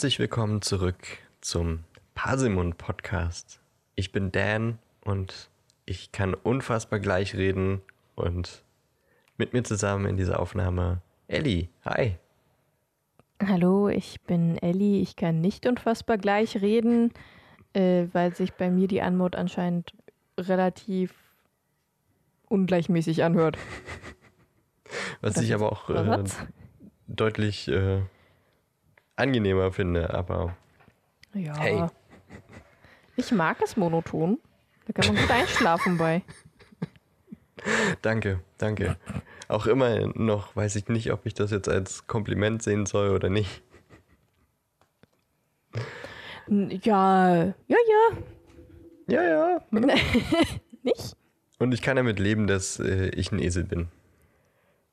Herzlich willkommen zurück zum Parsimon Podcast. Ich bin Dan und ich kann unfassbar gleich reden und mit mir zusammen in dieser Aufnahme Elli. Hi. Hallo, ich bin Elli. Ich kann nicht unfassbar gleich reden, äh, weil sich bei mir die Anmut anscheinend relativ ungleichmäßig anhört. Was ich aber auch äh, deutlich äh, angenehmer finde, aber Ja. Hey. Ich mag es monoton. Da kann man gut einschlafen bei. danke, danke. Auch immer noch weiß ich nicht, ob ich das jetzt als Kompliment sehen soll oder nicht. Ja, ja, ja. Ja, ja. Nicht? Und ich kann damit leben, dass äh, ich ein Esel bin,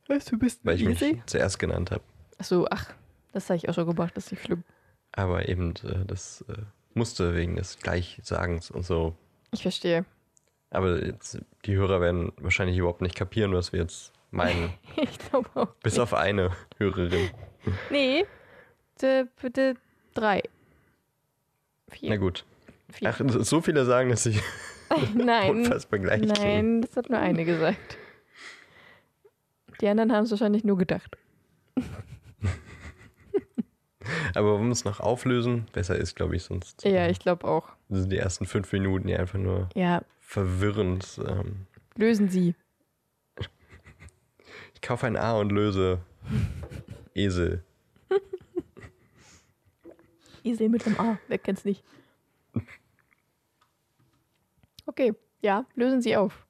Was, du bist weil ich mich zuerst genannt habe. Achso, ach, das habe ich auch schon gemacht, das ist nicht schlimm. Aber eben, äh, das äh, musste wegen des Gleichsagens und so. Ich verstehe. Aber jetzt, die Hörer werden wahrscheinlich überhaupt nicht kapieren, was wir jetzt meinen. Ich glaube auch. Bis auf eine Hörerin. Nee, bitte, drei. Vier. Na gut. Vier. Ach, so viele sagen, dass ich Nein. unfassbar gleich klinge. Nein, das hat nur eine gesagt. Die anderen haben es wahrscheinlich nur gedacht. Aber wir es noch auflösen? Besser ist, glaube ich, sonst Ja, ich glaube auch. sind die ersten fünf Minuten ja einfach nur Ja, verwirrend. Ähm, lösen Sie. ich kaufe ein A und löse Esel. Esel mit einem A. Wer kennt's nicht? Okay, ja, lösen Sie auf.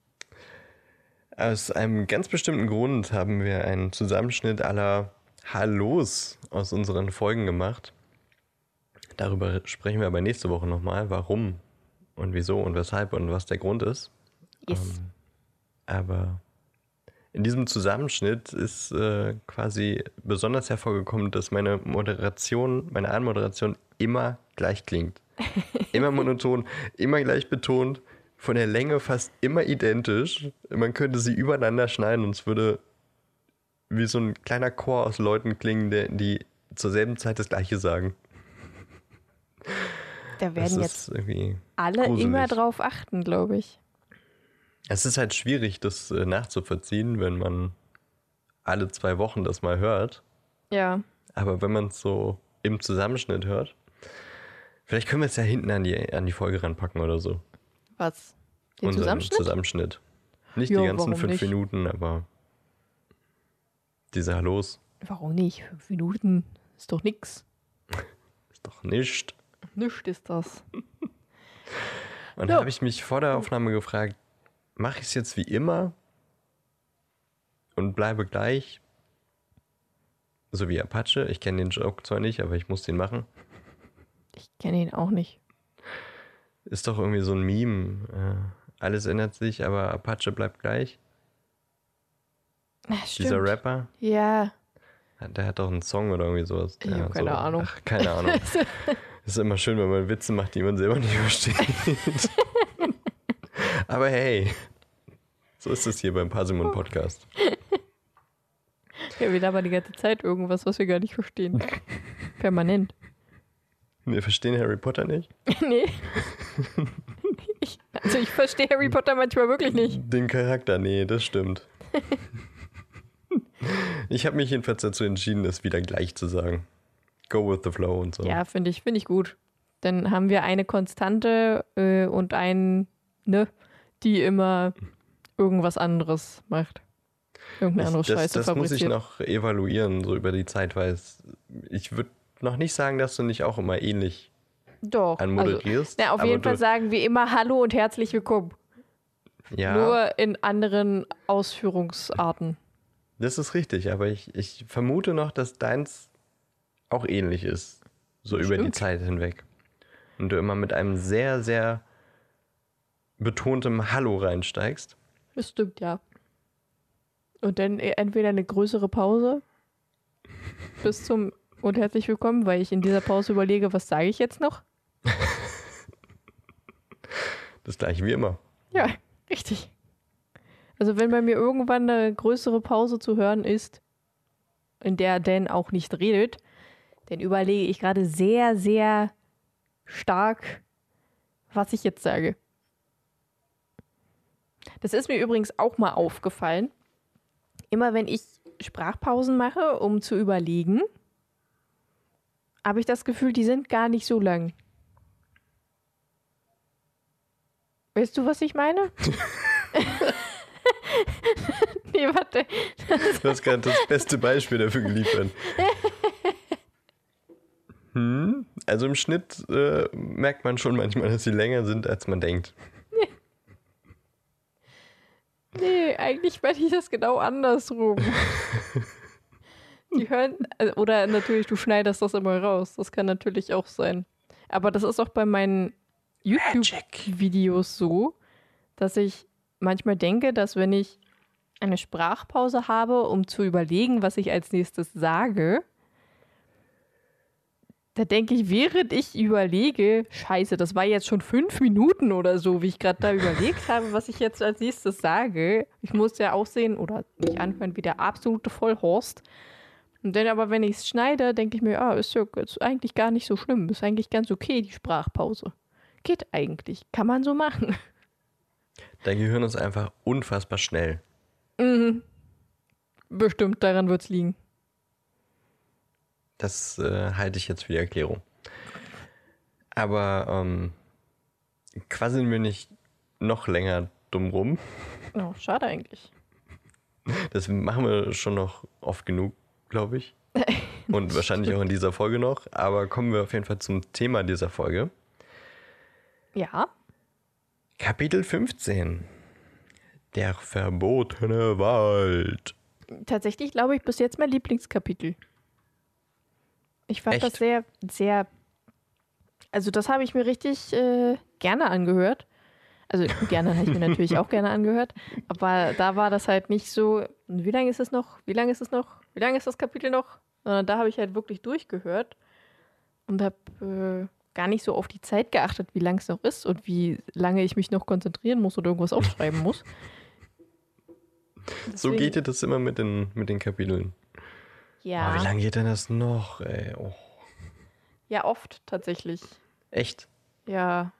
Aus einem ganz bestimmten Grund haben wir einen Zusammenschnitt aller Hallos aus unseren Folgen gemacht. Darüber sprechen wir aber nächste Woche nochmal, warum und wieso und weshalb und was der Grund ist. Yes. Ähm, aber in diesem Zusammenschnitt ist äh, quasi besonders hervorgekommen, dass meine Moderation, meine Anmoderation immer gleich klingt. Immer monoton, immer gleich betont, von der Länge fast immer identisch. Man könnte sie übereinander schneiden und es würde wie so ein kleiner Chor aus Leuten klingen, der, die zur selben Zeit das Gleiche sagen. da werden jetzt irgendwie alle gruselig. immer drauf achten, glaube ich. Es ist halt schwierig, das äh, nachzuvollziehen, wenn man alle zwei Wochen das mal hört. Ja, Aber wenn man es so im Zusammenschnitt hört, vielleicht können wir es ja hinten an die, an die Folge ranpacken oder so. was? Den Unseren Zusammenschnitt? Zusammenschnitt. Nicht Ja, die ganzen fünf nicht? Minuten, aber diese Hallos Warum nicht? Fünf Minuten ist doch nix. ist doch nicht. Nichts ist das. Und Ja. da habe ich mich vor der Aufnahme gefragt, mache ich es jetzt wie immer und bleibe gleich? So wie Apache. Ich kenne den Joke zwar nicht, aber ich muss den machen. Ich kenne ihn auch nicht. Ist doch irgendwie so ein Meme. Äh, alles ändert sich, aber Apache bleibt gleich. Na, Dieser. Rapper, Ja, der hat doch einen Song oder irgendwie sowas. Ich hab keine Ahnung. Ach, keine Ahnung. ist immer schön, wenn man Witze macht, die man selber nicht versteht. aber hey, so ist es hier beim Parsimon Podcast. ja, wir labern die ganze Zeit irgendwas, was wir gar nicht verstehen. Permanent. Wir verstehen Harry Potter nicht. nee. Ich, also ich verstehe Harry Potter manchmal wirklich nicht. Den Charakter, nee, das stimmt. Ich habe mich jedenfalls dazu entschieden, es wieder gleich zu sagen. Go with the flow und so. Ja, finde ich, finde ich gut. Dann haben wir eine Konstante äh, und einen, ne, die immer irgendwas anderes macht. Irgendeine andere Ich, das Scheiße das muss ich fabriziert. noch evaluieren, so über die Zeit, weil es, ich würde noch nicht sagen, dass du nicht auch immer ähnlich Doch. Also, anmoderierst. na, auf jeden Fall sagen wir immer Hallo und herzlich willkommen. Ja, Nur in anderen Ausführungsarten. Das ist richtig, aber ich, ich vermute noch, dass deins auch ähnlich ist. So über die Stimmt. Zeit hinweg. Und du immer mit einem sehr, sehr betontem Hallo reinsteigst. Das stimmt, ja. Und dann e- entweder eine größere Pause bis zum und herzlich willkommen, weil ich in dieser Pause überlege, was sage ich jetzt noch? Das gleiche wie immer. Ja, richtig. Also wenn bei mir irgendwann eine größere Pause zu hören ist, in der Dan auch nicht redet, Denn überlege ich gerade sehr, sehr stark, was ich jetzt sage. Das ist mir übrigens auch mal aufgefallen. Immer wenn ich Sprachpausen mache, um zu überlegen, habe ich das Gefühl, die sind gar nicht so lang. Weißt du, was ich meine? nee, warte. Du hast gerade das beste Beispiel dafür geliefert. Hm? Also im Schnitt äh, merkt man schon manchmal, dass sie länger sind, als man denkt. Nee, eigentlich meine ich das genau andersrum. Die hören, äh, oder natürlich, du schneidest das immer raus. Das kann natürlich auch sein. Aber das ist auch bei meinen YouTube-Videos so, dass ich manchmal denke, dass wenn ich eine Sprachpause habe, um zu überlegen, was ich als nächstes sage, da denke ich, während ich überlege, scheiße, das war jetzt schon fünf Minuten oder so, wie ich gerade da überlegt habe, was ich jetzt als nächstes sage. Ich muss ja aussehen oder mich anhören wie der absolute Vollhorst. Und dann aber, wenn ich es schneide, denke ich mir, ah, ist ja ist eigentlich gar nicht so schlimm. Ist eigentlich ganz okay, die Sprachpause. Geht eigentlich. Kann man so machen. Dein Gehirn ist einfach unfassbar schnell. Mhm. Bestimmt, daran wird es liegen. Das äh, halte ich jetzt für die Erklärung. Aber ähm, quasseln wir nicht noch länger dumm rum. Oh, schade eigentlich. Das machen wir schon noch oft genug, glaube ich. Und wahrscheinlich auch in dieser Folge noch. Aber kommen wir auf jeden Fall zum Thema dieser Folge. Ja. Kapitel 15. Der verbotene Wald. Tatsächlich glaube ich bis jetzt mein Lieblingskapitel. Ich fand Echt? das sehr, sehr. Also, das habe ich mir richtig äh, gerne angehört. Also, gerne habe ich mir natürlich auch gerne angehört. Aber da war das halt nicht so. Wie lange ist es noch? Wie lange ist es noch? Wie lange ist das Kapitel noch? Sondern da habe ich halt wirklich durchgehört und habe äh, gar nicht so auf die Zeit geachtet, wie lang es noch ist und wie lange ich mich noch konzentrieren muss oder irgendwas aufschreiben muss. So Deswegen- geht dir das immer mit den, mit den Kapiteln. Ja, Oh, wie lange geht denn das noch, ey? Oh, ja, oft tatsächlich. echt? Ja.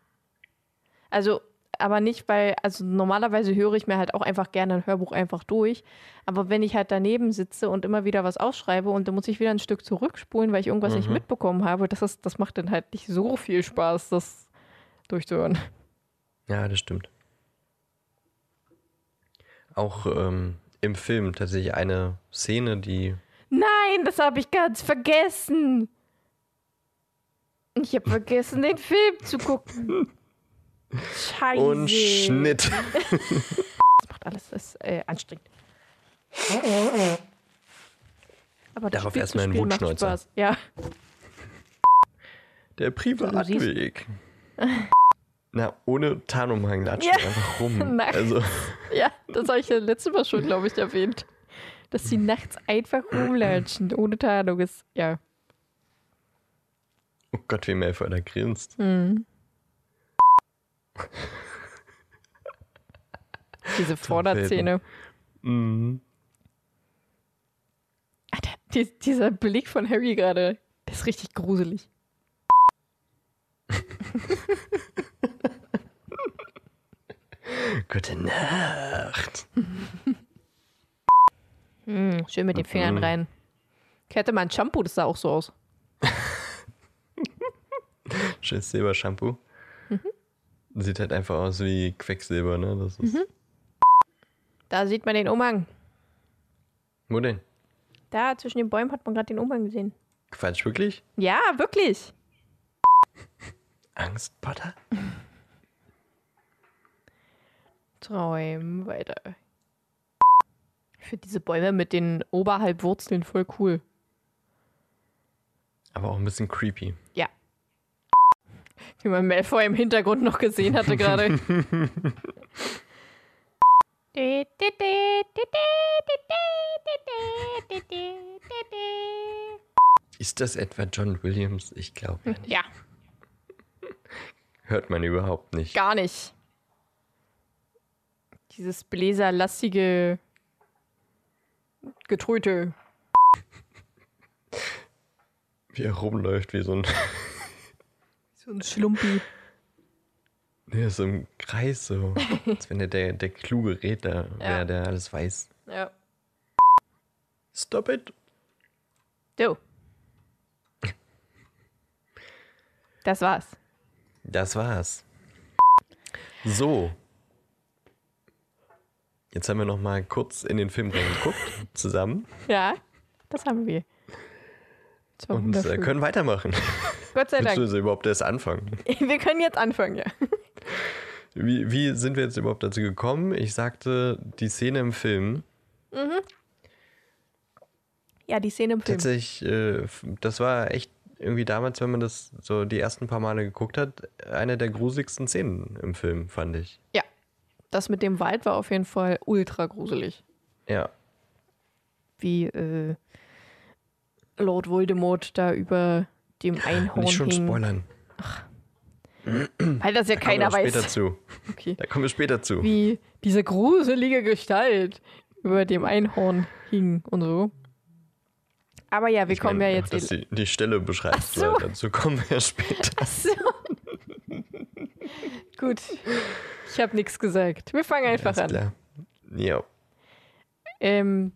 Also, aber nicht, weil, also normalerweise höre ich mir halt auch einfach gerne ein Hörbuch einfach durch. Aber wenn ich halt daneben sitze und immer wieder was ausschreibe und dann muss ich wieder ein Stück zurückspulen, weil ich irgendwas nicht Mhm. mitbekommen habe, das, ist, das macht dann halt nicht so viel Spaß, das durchzuhören. Ja, das stimmt. Auch ähm, im Film tatsächlich eine Szene, die. Nein, das habe ich ganz vergessen. Ich habe vergessen, den Film zu gucken. Scheiße. Und Schnitt. Das macht alles das, ist, äh, anstrengend. Aber Darauf erstmal einen. Spaß. Ja. Der Privatweg. Na, ohne Tarnumhang latschen Ja. einfach rum. Also, ja, das habe ich ja letztes Mal schon, glaube ich, erwähnt. Dass sie nachts einfach rumlatschen, ohne Tarnung ist. Ja. oh Gott, wie Malfoy da grinst. Hm. Diese Vorderzähne. Mhm. Alter, die, dieser Blick von Harry gerade, der ist richtig gruselig. Gute Nacht. Hm, schön mit den Fingern Mhm. rein. Ich hätte mal ein Shampoo, das sah auch so aus. Schönes Silbershampoo. Sieht halt einfach aus wie Quecksilber, ne? Das ist. Mhm. Da sieht man den Umhang. Wo denn? Da zwischen den Bäumen hat man gerade den Umhang gesehen. Quatsch, wirklich? Ja, wirklich. Angst, Potter? Träumen weiter. Ich finde diese Bäume mit den Oberhalbwurzeln voll cool. Aber auch ein bisschen creepy. Ja. Wie man Malfoy im Hintergrund noch gesehen hatte gerade. Ist das etwa John Williams? Ich glaube ja nicht. Ja, Hört man überhaupt nicht. gar nicht. Dieses bläserlastige Getröte. Wie er rumläuft, wie so ein. So ein Schlumpi. Nee, so im Kreis, so. Als wenn er der, der kluge Redner wäre, Ja. der alles weiß. Ja. Stop it! So. Das war's. Das war's. So. Jetzt haben wir noch mal kurz in den Film reingeguckt, zusammen. Ja, das haben wir. Und äh, können weitermachen. Gott sei Dank. Beziehungsweise überhaupt erst anfangen. Wir können jetzt anfangen, ja. Wie, wie sind wir jetzt überhaupt dazu gekommen? Ich sagte, die Szene im Film, Ja, die Szene im Film. tatsächlich, äh, das war echt irgendwie damals, wenn man das so die ersten paar Male geguckt hat, eine der gruseligsten Szenen im Film, fand ich. Ja. Das mit dem Wald war auf jeden Fall ultra gruselig. Ja. Wie äh, Lord Voldemort da über dem Einhorn Nicht schon hing. spoilern. Weil das ja Da kommen wir keiner noch später weiß. zu. Okay. Da kommen wir später zu. Wie diese gruselige Gestalt über dem Einhorn hing und so. Aber ja, wir Ich kommen meine, ja jetzt. dass die, die Stelle beschreibt, Ach so. dazu kommen wir später. Ach so. Gut. Ich habe nichts gesagt. Wir fangen einfach Alles an. Ja. Ähm,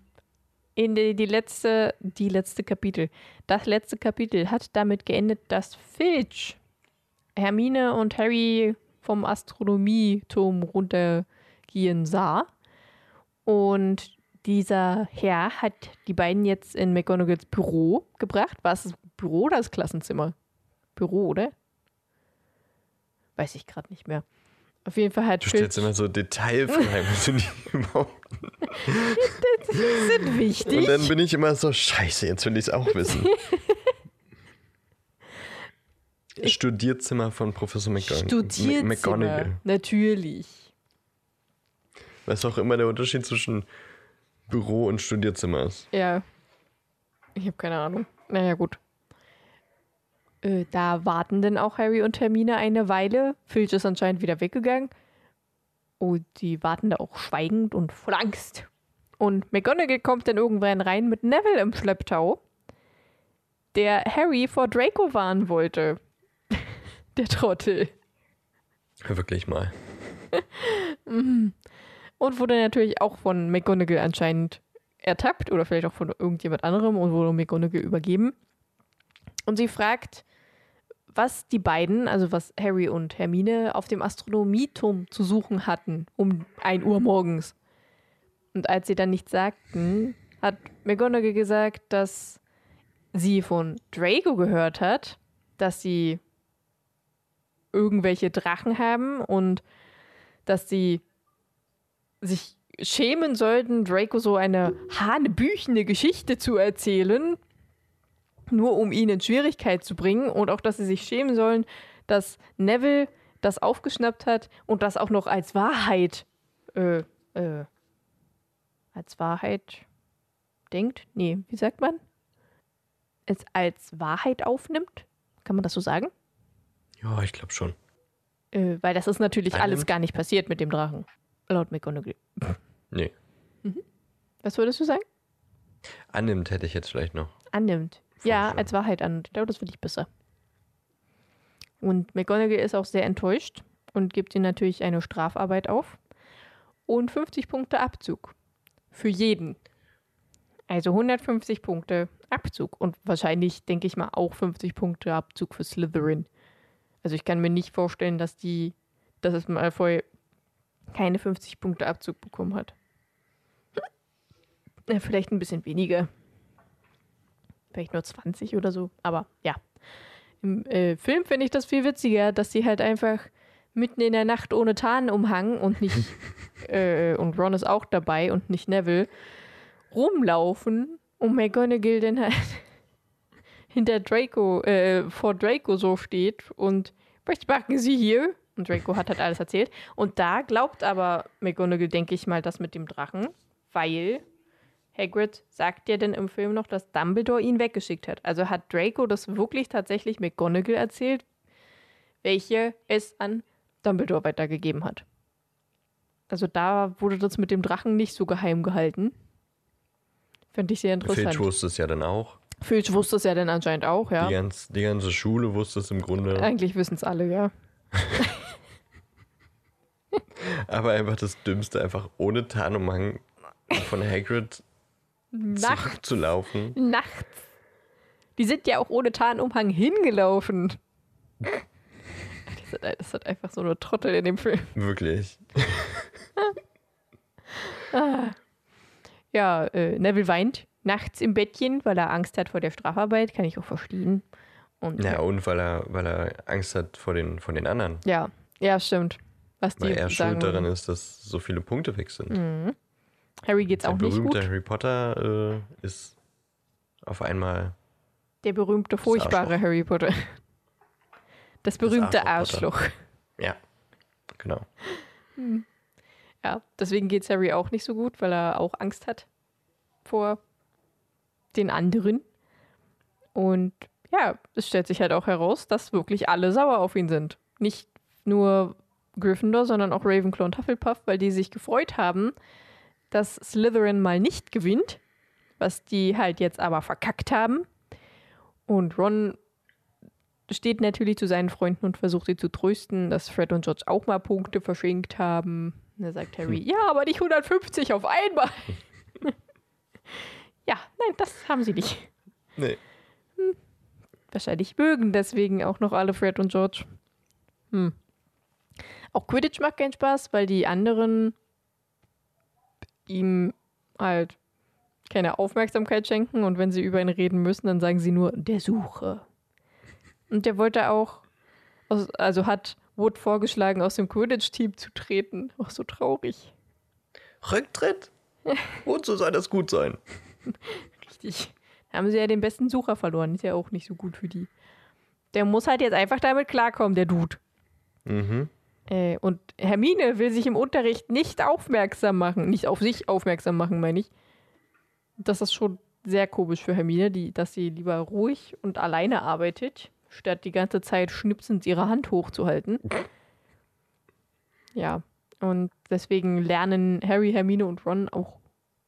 in die, die letzte, die letzte Kapitel. Das letzte Kapitel hat damit geendet, dass Filch Hermine und Harry vom Astronomieturm runtergehen sah. Und dieser Herr hat die beiden jetzt in McGonagalls Büro gebracht. War es das Büro oder das Klassenzimmer? Büro, oder? Weiß ich gerade nicht mehr. Auf jeden Fall hat Du stellst immer so Detailfragen, du nicht überhaupt. sind wichtig. Und dann bin ich immer so, scheiße, jetzt will ich es auch wissen. Studierzimmer von Professor McGon Studierzimmer. McGonagall. Natürlich. Was auch immer der Unterschied zwischen Büro und Studierzimmer ist. Ja. Ich habe keine Ahnung. Naja, gut. Äh, da warten dann auch Harry und Hermine eine Weile. Filch ist anscheinend wieder weggegangen. Und die warten da auch schweigend und voll Angst. Und McGonagall kommt dann irgendwann rein mit Neville im Schlepptau, der Harry vor Draco warnen wollte. der Trottel. Wirklich mal. Und wurde natürlich auch von McGonagall anscheinend ertappt oder vielleicht auch von irgendjemand anderem und wurde McGonagall übergeben. Und sie fragt, was die beiden, also was Harry und Hermine, auf dem Astronomieturm zu suchen hatten um 1 Uhr morgens. Und als sie dann nichts sagten, hat McGonagall gesagt, dass sie von Draco gehört hat, dass sie irgendwelche Drachen haben und dass sie sich schämen sollten, Draco so eine hanebüchene Geschichte zu erzählen, nur um ihn in Schwierigkeit zu bringen und auch, dass sie sich schämen sollen, dass Neville das aufgeschnappt hat und das auch noch als Wahrheit, äh, äh, als Wahrheit denkt. Nee, wie sagt man? Es als Wahrheit aufnimmt. Kann man das so sagen? Ja, ich glaube schon. Äh, weil das ist natürlich alles Annimmt? gar nicht passiert mit dem Drachen. Laut McGonagall. Nee. Was würdest du sagen? Annimmt hätte ich jetzt vielleicht noch. Annimmt. Ja, als Wahrheit an. Ich glaube, das finde ich besser. Und McGonagall ist auch sehr enttäuscht und gibt ihm natürlich eine Strafarbeit auf und 50 Punkte Abzug. Für jeden. Also 150 Punkte Abzug. Und wahrscheinlich, denke ich mal, auch 50 Punkte Abzug für Slytherin. Also ich kann mir nicht vorstellen, dass die, dass es Malfoy keine 50 Punkte Abzug bekommen hat. Vielleicht ein bisschen weniger. Vielleicht nur 20 oder so. Aber ja. Im äh, Film finde ich das viel witziger, dass sie halt einfach mitten in der Nacht ohne Tarnumhang und nicht äh, und Ron ist auch dabei und nicht Neville rumlaufen und McGonagall dann halt hinter Draco, äh, vor Draco so steht und was machen Sie hier? Und Draco hat halt alles erzählt. Und da glaubt aber McGonagall, denke ich mal, das mit dem Drachen, weil Hagrid sagt ja dann im Film noch, dass Dumbledore ihn weggeschickt hat. Also hat Draco das wirklich tatsächlich McGonagall erzählt, welche es an Dumbledore weitergegeben hat. Also da wurde das mit dem Drachen nicht so geheim gehalten. Fände ich sehr interessant. Filch wusste es ja dann auch. Filch wusste es ja dann anscheinend auch, ja. Die, ganz, die ganze Schule wusste es im Grunde. Eigentlich wissen es alle, ja. Aber einfach das Dümmste, einfach ohne Tarnumhang von Hagrid Nachts. zu laufen. Nachts. Die sind ja auch ohne Tarnumhang hingelaufen. Das hat, einfach so eine Trottel in dem Film. Wirklich. Ja, äh, Neville weint nachts im Bettchen, weil er Angst hat vor der Strafarbeit. Kann ich auch verstehen. Und Ja, und weil er, weil er Angst hat vor den, vor den anderen. ja, ja, stimmt. Was die Weil er sagen. schuld daran ist, dass so viele Punkte weg sind. Harry geht's Der auch nicht berühmte gut. Harry Potter äh, ist auf einmal. Der berühmte, furchtbare. Harry Potter. Das berühmte Arschloch Arschloch. Ja, genau. Ja, deswegen geht's Harry auch nicht so gut, weil er auch Angst hat vor den anderen. Und ja, es stellt sich halt auch heraus, dass wirklich alle sauer auf ihn sind. Nicht nur Gryffindor, sondern auch Ravenclaw und Hufflepuff, weil die sich gefreut haben, dass Slytherin mal nicht gewinnt, was die halt jetzt aber verkackt haben. Und Ron steht natürlich zu seinen Freunden und versucht sie zu trösten, dass Fred und George auch mal Punkte verschenkt haben. Und da sagt Harry, ja, aber nicht 150 auf einmal. ja, nein, das haben sie nicht. Nee. Wahrscheinlich mögen deswegen auch noch alle Fred und George. Hm. Auch Quidditch macht keinen Spaß, weil die anderen ihm halt keine Aufmerksamkeit schenken und wenn sie über ihn reden müssen, dann sagen sie nur der Suche. Und der wollte auch, also hat Wood vorgeschlagen, aus dem Quidditch-Team zu treten. Auch so traurig. Rücktritt? Und so soll das gut sein. Richtig. Da haben sie ja den besten Sucher verloren. Ist ja auch nicht so gut für die. Der muss halt jetzt einfach damit klarkommen, der Dude. Mhm. Äh, und Hermine will sich im Unterricht nicht aufmerksam machen. Nicht auf sich aufmerksam machen, meine ich. Das ist schon sehr komisch für Hermine, die, dass sie lieber ruhig und alleine arbeitet, statt die ganze Zeit schnipsend ihre Hand hochzuhalten. Ja, und deswegen lernen Harry, Hermine und Ron auch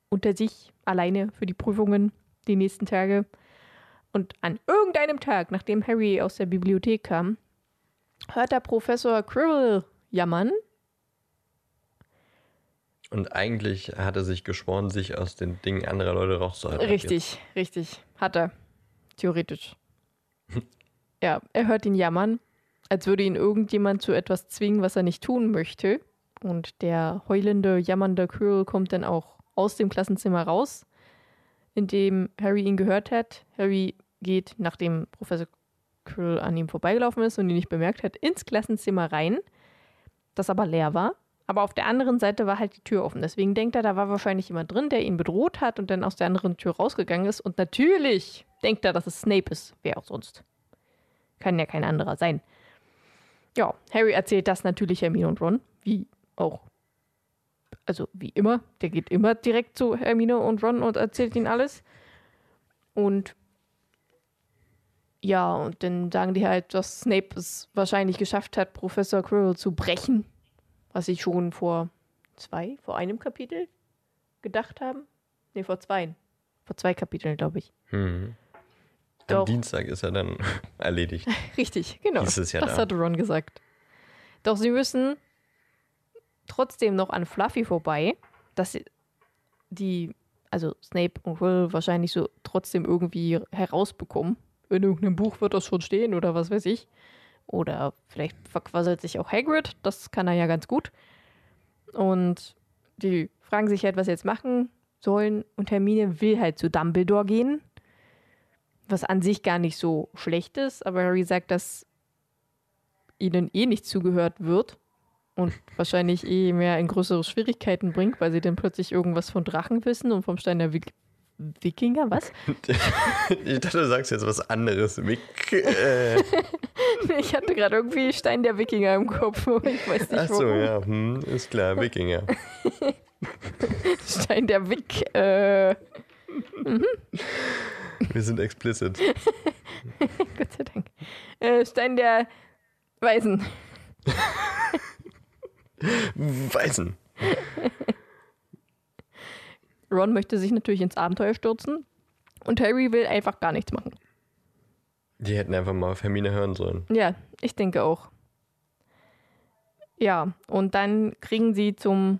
unter sich alleine für die Prüfungen die nächsten Tage. Und an irgendeinem Tag, nachdem Harry aus der Bibliothek kam, hört der Professor Quirrell jammern. Und eigentlich hat er sich geschworen, sich aus den Dingen anderer Leute rauszuhalten. Richtig, richtig. Hat er. Theoretisch. ja, er hört ihn jammern, als würde ihn irgendjemand zu etwas zwingen, was er nicht tun möchte. Und der heulende, jammernde Quirrell kommt dann auch aus dem Klassenzimmer raus, in dem Harry ihn gehört hat. Harry geht, nachdem Professor Quirrell an ihm vorbeigelaufen ist und ihn nicht bemerkt hat, ins Klassenzimmer rein, das aber leer war. Aber auf der anderen Seite war halt die Tür offen. Deswegen denkt er, da war wahrscheinlich jemand drin, der ihn bedroht hat und dann aus der anderen Tür rausgegangen ist. Und natürlich denkt er, dass es Snape ist. Wer auch sonst. Kann ja kein anderer sein. Ja, Harry erzählt das natürlich Hermine und Ron, wie auch, also wie immer. Der geht immer direkt zu Hermine und Ron und erzählt ihnen alles. Und ja, und dann sagen die halt, dass Snape es wahrscheinlich geschafft hat, Professor Quirrell zu brechen. Was sie schon vor zwei, vor einem Kapitel gedacht haben. Nee, vor zwei. Vor zwei Kapiteln, glaube ich. Mhm. Doch. Am Dienstag ist er dann erledigt. Richtig, genau. Ja das da. hatte Ron gesagt. Doch sie müssen trotzdem noch an Fluffy vorbei, dass sie die, also Snape und Will wahrscheinlich so trotzdem irgendwie herausbekommen. In irgendeinem Buch wird das schon stehen oder was weiß ich. Oder vielleicht verquasselt sich auch Hagrid, das kann er ja ganz gut. Und die fragen sich halt, was sie jetzt machen sollen. Und Hermine will halt zu Dumbledore gehen, was an sich gar nicht so schlecht ist. Aber Harry sagt, dass ihnen eh nicht zugehört wird und wahrscheinlich eh mehr in größere Schwierigkeiten bringt, weil sie dann plötzlich irgendwas von Drachen wissen und vom Stein der Wikinger, was? Ich dachte, du sagst jetzt was anderes. Wick, äh, Ich hatte gerade irgendwie Stein der Wikinger im Kopf, aber ich weiß nicht achso, warum. ja, hm, ist klar, Wikinger. Stein der Wick, äh, Wir sind explicit. Gott sei Dank. Äh, Stein der Weisen. Weißen. Ron möchte sich natürlich ins Abenteuer stürzen Und Harry will einfach gar nichts machen. Die hätten einfach mal auf Hermine hören sollen. Ja, ich denke auch. Ja, und dann kriegen sie zum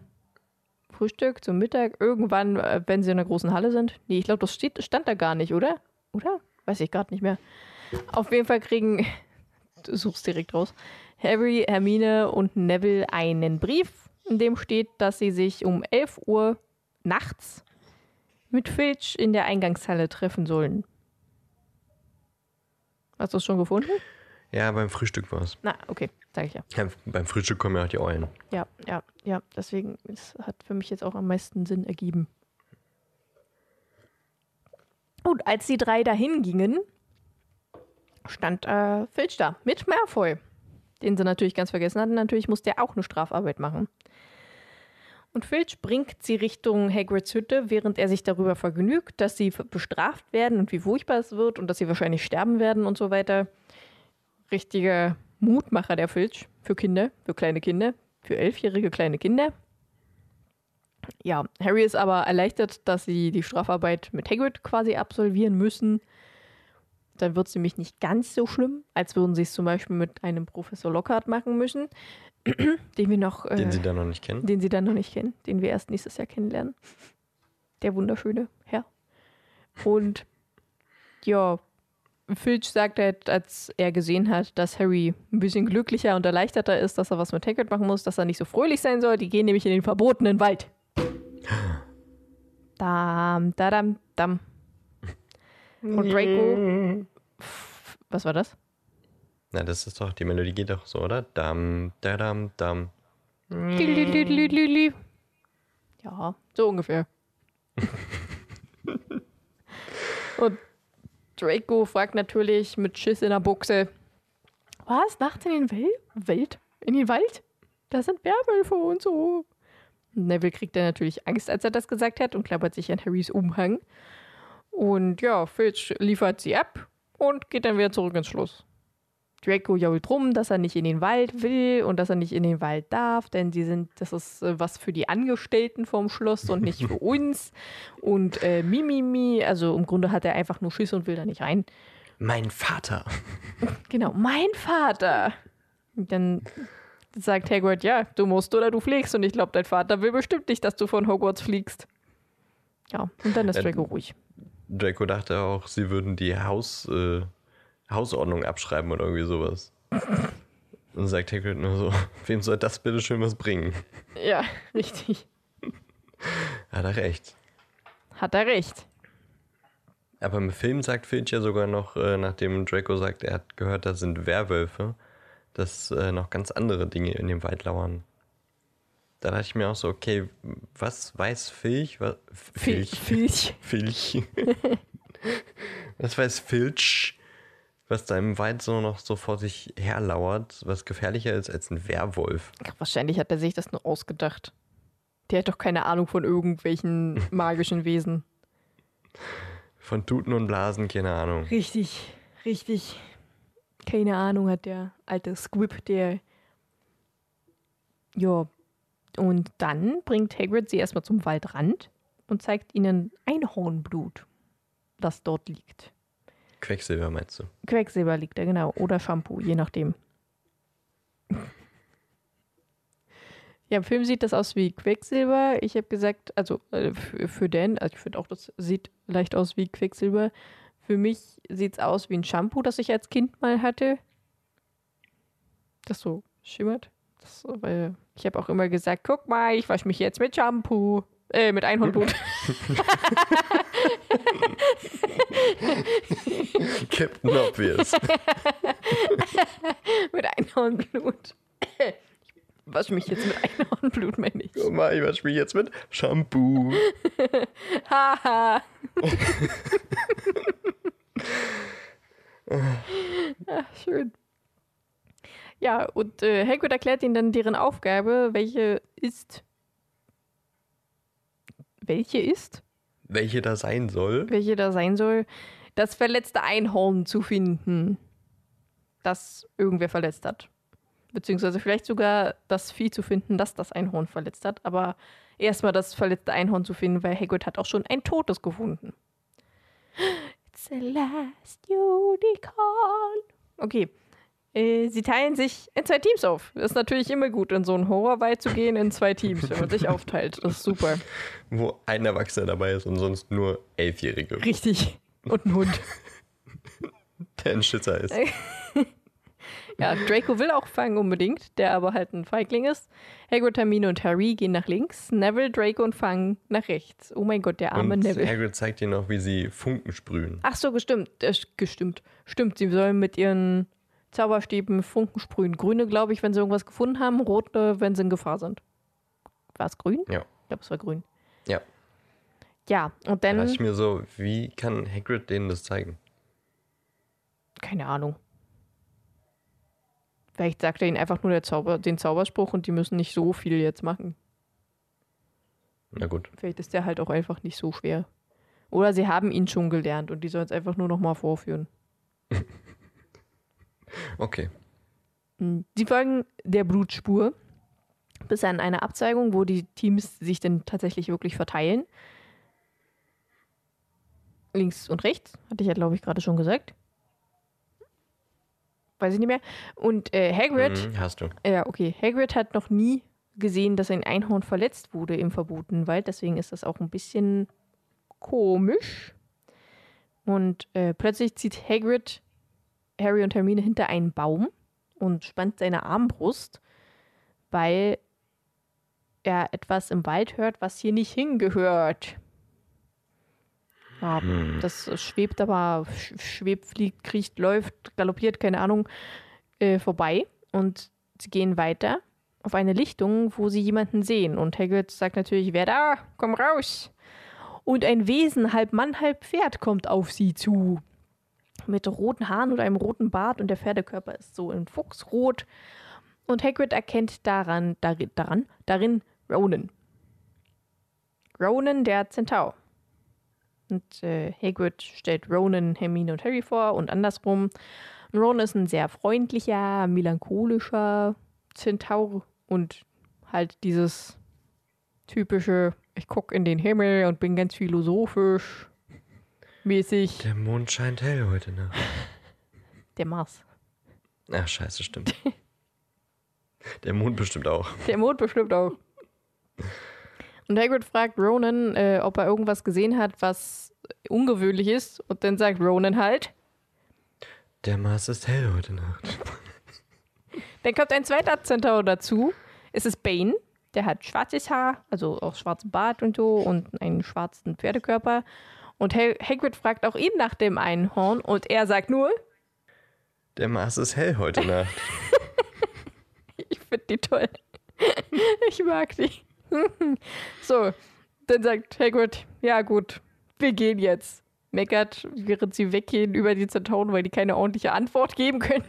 Frühstück, zum Mittag, irgendwann, äh, wenn sie in der großen Halle sind. Nee, ich glaube, das steht, stand da gar nicht, oder? Oder? Weiß ich gerade nicht mehr. Auf jeden Fall kriegen, du suchst direkt raus, Harry, Hermine und Neville einen Brief, in dem steht, dass sie sich um 11 Uhr nachts mit Filch in der Eingangshalle treffen sollen. Hast du es schon gefunden? Ja, beim Frühstück war es. Na, okay, sag ich ja. Ja, beim Frühstück kommen ja auch die Eulen. Ja, ja, ja. Deswegen, es hat für mich jetzt auch am meisten Sinn ergeben. Und als die drei dahin gingen, stand äh, Filch da mit Malfoy, den sie natürlich ganz vergessen hatten. Natürlich musste er auch eine Strafarbeit machen. Und Filch bringt sie Richtung Hagrids Hütte, während er sich darüber vergnügt, dass sie bestraft werden und wie furchtbar es wird und dass sie wahrscheinlich sterben werden und so weiter. Richtiger Mutmacher der Filch für Kinder, für kleine Kinder, für elfjährige kleine Kinder. Ja, Harry ist aber erleichtert, dass sie die Strafarbeit mit Hagrid quasi absolvieren müssen. Dann wird es nämlich nicht ganz so schlimm, als würden sie es zum Beispiel mit einem Professor Lockhart machen müssen, den wir noch, äh, Den sie da noch nicht kennen. den sie dann noch nicht kennen, den wir erst nächstes Jahr kennenlernen. Der wunderschöne Herr. Und ja, Filch sagt halt, als er gesehen hat, dass Harry ein bisschen glücklicher und erleichterter ist, dass er was mit Hagrid machen muss, dass er nicht so fröhlich sein soll. Die gehen nämlich in den verbotenen Wald. Dam, dadam, dam. Und Draco. Was war das? Na, das ist doch, die Melodie geht doch so, oder? Dam, dadam, dam. Lü-lü-lü-lü-lü-lü. Ja, so ungefähr. Und Draco fragt natürlich mit Schiss in der Buchse: Was? Nachts in den Wel Welt? In den Wald? Da sind Werwölfe und so. Neville kriegt dann natürlich Angst, als er das gesagt hat und klappert sich an Harrys Umhang. Und ja, Filch liefert sie ab und geht dann wieder zurück ins Schloss. Draco jault rum, dass er nicht in den Wald will und dass er nicht in den Wald darf, denn sie sind, das ist äh, was für die Angestellten vom Schloss und nicht für uns. Und äh, Mimimi, also im Grunde hat er einfach nur Schiss und will da nicht rein. Mein Vater. Genau, mein Vater. Und Dann sagt Hagrid, ja, du musst oder du fliegst. Und ich glaube, dein Vater will bestimmt nicht, dass du von Hogwarts fliegst. Ja, und dann ist Draco ruhig. Draco dachte auch, sie würden die Haus, äh, Hausordnung abschreiben oder irgendwie sowas. Und sagt Hagrid nur so, wem soll das bitte schön was bringen? Ja, richtig. Hat er recht. Hat er recht. Aber im Film sagt Filch ja sogar noch, äh, nachdem Draco sagt, er hat gehört, da sind Werwölfe, dass äh, noch ganz andere Dinge in dem Wald lauern. Da dachte ich mir auch so, okay, was weiß Filch? Was, Filch. Filch. Filch. was weiß Filch, was da im Wald so noch so vor sich herlauert, was gefährlicher ist als ein Werwolf? Ach, wahrscheinlich hat er sich das nur ausgedacht. Der hat doch keine Ahnung von irgendwelchen magischen Wesen. Von Tuten und Blasen, keine Ahnung. Richtig, richtig. Keine Ahnung hat der alte Squib, der. Ja. Und dann bringt Hagrid sie erstmal zum Waldrand und zeigt ihnen Einhornblut, das dort liegt. Quecksilber meinst du? Quecksilber liegt da, genau. Oder Shampoo, je nachdem. Ja, im Film sieht das aus wie Quecksilber. Ich habe gesagt, also äh, für, für Dan, also ich finde auch, das sieht leicht aus wie Quecksilber. Für mich sieht es aus wie ein Shampoo, das ich als Kind mal hatte. Das so schimmert. Das, so, ich habe auch immer gesagt, guck mal, ich wasche mich jetzt mit Shampoo. Äh, mit Einhornblut. Captain Obvious. mit Einhornblut. Ich wasche mich jetzt mit Einhornblut, meine ich. Guck mal, ich wasche mich jetzt mit Shampoo. Haha. Ach, schön. Ja, und äh, Hagrid erklärt ihnen dann deren Aufgabe, welche ist. Welche ist? Welche da sein soll? Welche da sein soll, das verletzte Einhorn zu finden, das irgendwer verletzt hat. Beziehungsweise vielleicht sogar das Vieh zu finden, das das Einhorn verletzt hat. Aber erstmal das verletzte Einhorn zu finden, weil Hagrid hat auch schon ein totes gefunden. It's the last unicorn. Okay. Äh, sie teilen sich in zwei Teams auf. Das ist natürlich immer gut, in so einen Horrorwald zu gehen in zwei Teams, wenn man sich aufteilt. Das ist super. Wo ein Erwachsener dabei ist und sonst nur Elfjährige. Richtig. Und ein Hund. Der ein Schützer ist. Ja, Draco will auch fangen unbedingt, der aber halt ein Feigling ist. Hagrid, Hermine und Harry gehen nach links, Neville, Draco und Fang nach rechts. Oh mein Gott, der arme Und Neville. Hagrid zeigt ihnen noch, wie sie Funken sprühen. Ach so, gestimmt. Äh, gestimmt. Stimmt, sie sollen mit ihren Zauberstäben Funken sprühen. Grüne, glaube ich, wenn sie irgendwas gefunden haben. Rote, wenn sie in Gefahr sind. War es grün? Ja. Ich glaube, es war grün. Ja. Ja, und Da dann, dachte ich mir so, wie kann Hagrid denen das zeigen? keine Ahnung. Vielleicht sagt er ihnen einfach nur der Zauber, den Zauberspruch und die müssen nicht so viel jetzt machen. Na gut. Vielleicht ist der halt auch einfach nicht so schwer. Oder sie haben ihn schon gelernt und die sollen es einfach nur noch mal vorführen. Okay. Sie folgen der Blutspur bis an eine Abzweigung, wo die Teams sich dann tatsächlich wirklich verteilen. Links und rechts, hatte ich ja, glaube ich, gerade schon gesagt. Weiß ich nicht mehr. Und äh, Hagrid, Mhm, hast du. ja, okay, Hagrid hat noch nie gesehen, dass ein Einhorn verletzt wurde im verbotenen Wald. Deswegen ist das auch ein bisschen komisch. Und äh, plötzlich zieht Hagrid Harry und Hermine hinter einen Baum und spannt seine Armbrust, weil er etwas im Wald hört, was hier nicht hingehört. Ja, Hm. das schwebt aber, sch- schwebt, fliegt, kriecht, läuft, galoppiert, keine Ahnung, äh, vorbei. Und sie gehen weiter auf eine Lichtung, wo sie jemanden sehen. Und Hagrid sagt natürlich, wer da? Komm raus! Und ein Wesen, halb Mann, halb Pferd, kommt auf sie zu. Mit roten Haaren und einem roten Bart und der Pferdekörper ist so in Fuchsrot. Und Hagrid erkennt daran, darin, daran, darin Ronan. Ronan, der Zentaur. Und äh, Hagrid stellt Ronan, Hermine und Harry vor und andersrum. Ronan ist ein sehr freundlicher, melancholischer Zentaur und halt dieses typische, ich gucke in den Himmel und bin ganz philosophisch mäßig. Der Mond scheint hell heute Nacht. Der Mars. Ach, scheiße, stimmt. Der Mond bestimmt auch. Der Mond bestimmt auch. Und Hagrid fragt Ronan, äh, ob er irgendwas gesehen hat, was ungewöhnlich ist. Und dann sagt Ronan halt. Der Mars ist hell heute Nacht. Dann kommt ein zweiter Zentaur dazu. Es ist Bane. Der hat schwarzes Haar, also auch schwarzen Bart und so und einen schwarzen Pferdekörper. Und Ha- Hagrid fragt auch ihn nach dem Einhorn und er sagt nur, Der Mars ist hell heute Nacht. ich finde die toll. Ich mag die. So, dann sagt Hagrid, ja gut, wir gehen jetzt. Meckert, während sie weggehen über die Zentauren, weil die keine ordentliche Antwort geben können.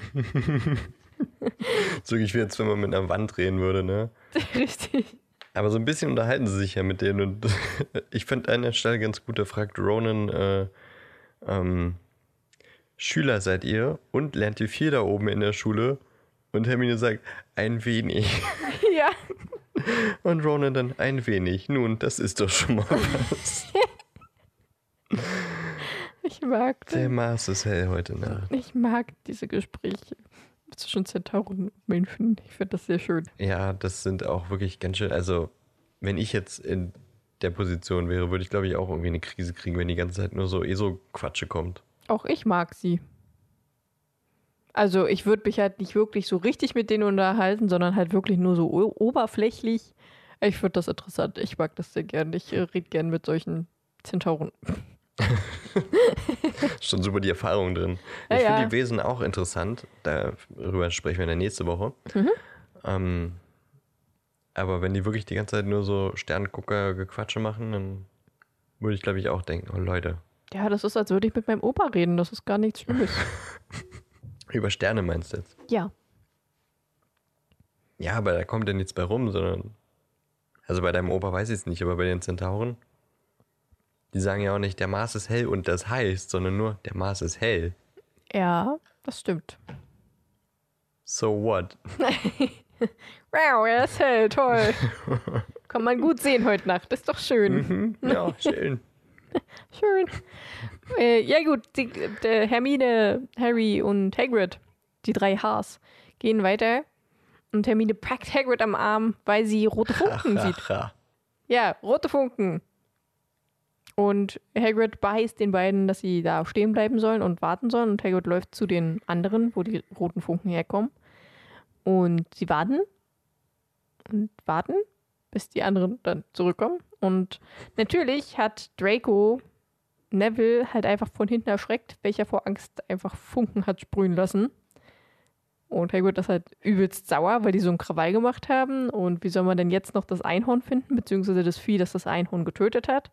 so wie jetzt, wenn man mit einer Wand reden würde, ne? Richtig. Aber so ein bisschen unterhalten sie sich ja mit denen und ich finde an der Stelle ganz gut, da fragt Ronan, äh, ähm, Schüler seid ihr und lernt ihr viel da oben in der Schule? Und Hermine sagt, ein wenig. Ja. Und Ronan dann, ein wenig. Nun, das ist doch schon mal was. Ich mag Der Mars ist hell heute Nacht. Ich mag diese Gespräche zwischen Zentauren und Menschen. Ich finde das sehr schön. Ja, das sind auch wirklich ganz schön. Also, wenn ich jetzt in der Position wäre, würde ich, glaube ich, auch irgendwie eine Krise kriegen, wenn die ganze Zeit nur so eh so Quatsche kommt. Auch ich mag sie. Also ich würde mich halt nicht wirklich so richtig mit denen unterhalten, sondern halt wirklich nur so oberflächlich. Ich finde das interessant. Ich mag das sehr gern. Ich äh, rede gern mit solchen Zentauren. Schon super die Erfahrung drin. Ja, ich ja. finde die Wesen auch interessant. Darüber sprechen wir dann nächste Woche. Mhm. Ähm, aber wenn die wirklich die ganze Zeit nur so Sterngucker-Gequatsche machen, dann würde ich, glaube ich, auch denken, oh Leute, Ja, das ist, als würde ich mit meinem Opa reden. Das ist gar nichts Schlimmes. über Sterne meinst du jetzt? ja. Ja, aber da kommt ja nichts bei rum, sondern. Also bei deinem Opa weiß ich es nicht, aber bei den Zentauren, die sagen ja auch nicht, der Mars ist hell und das heißt, sondern nur, der Mars ist hell. Ja, das stimmt. So what? Wow, er ist hell, toll. Kann man gut sehen heute Nacht. Ist doch schön. Mhm, ja, schön. Schön. äh, ja gut, die, die Hermine, Harry und Hagrid, die drei Hs, gehen weiter und Hermine packt Hagrid am Arm, weil sie rote Funken sieht. Ja, rote Funken. Und Hagrid beißt den beiden, dass sie da stehen bleiben sollen und warten sollen. Und Hagrid läuft zu den anderen, wo die roten Funken herkommen. Und sie warten und warten, bis die anderen dann zurückkommen. Und natürlich hat Draco Neville halt einfach von hinten erschreckt, welcher vor Angst einfach Funken hat sprühen lassen. Und Hagrid ist halt übelst sauer, weil die so einen Krawall gemacht haben. Und wie soll man denn jetzt noch das Einhorn finden, beziehungsweise das Vieh, das das Einhorn getötet hat?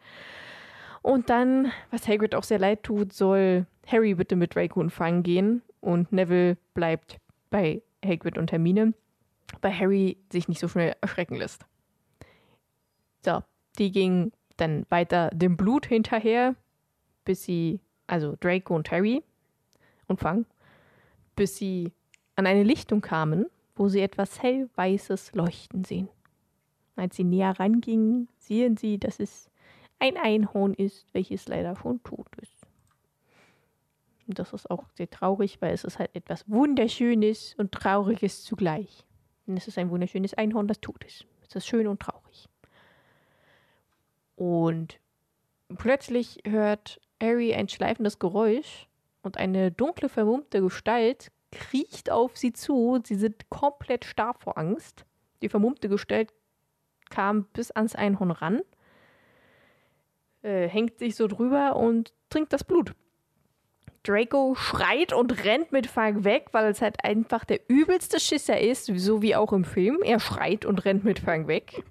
Und dann, was Hagrid auch sehr leid tut, soll Harry bitte mit Draco in Fang gehen. Und Neville bleibt bei Hagrid und Hermine, bei Harry sich nicht so schnell erschrecken lässt. So, die ging dann weiter dem Blut hinterher, bis sie, also Draco und Harry und Fang, bis sie an eine Lichtung kamen, wo sie etwas hellweißes leuchten sehen. Als sie näher rangingen, sehen sie, dass es ein Einhorn ist, welches leider schon tot ist. Und das ist auch sehr traurig, weil es ist halt etwas Wunderschönes und Trauriges zugleich. Und es ist ein wunderschönes Einhorn, das tot ist. Es ist schön und traurig. Und plötzlich hört Harry ein schleifendes Geräusch und eine dunkle, vermummte Gestalt kriecht auf sie zu. Sie sind komplett starr vor Angst. Die vermummte Gestalt kam bis ans Einhorn ran, äh, hängt sich so drüber und trinkt das Blut. Draco schreit und rennt mit Fang weg, weil es halt einfach der übelste Schisser ist, so wie auch im Film. Er schreit und rennt mit Fang weg.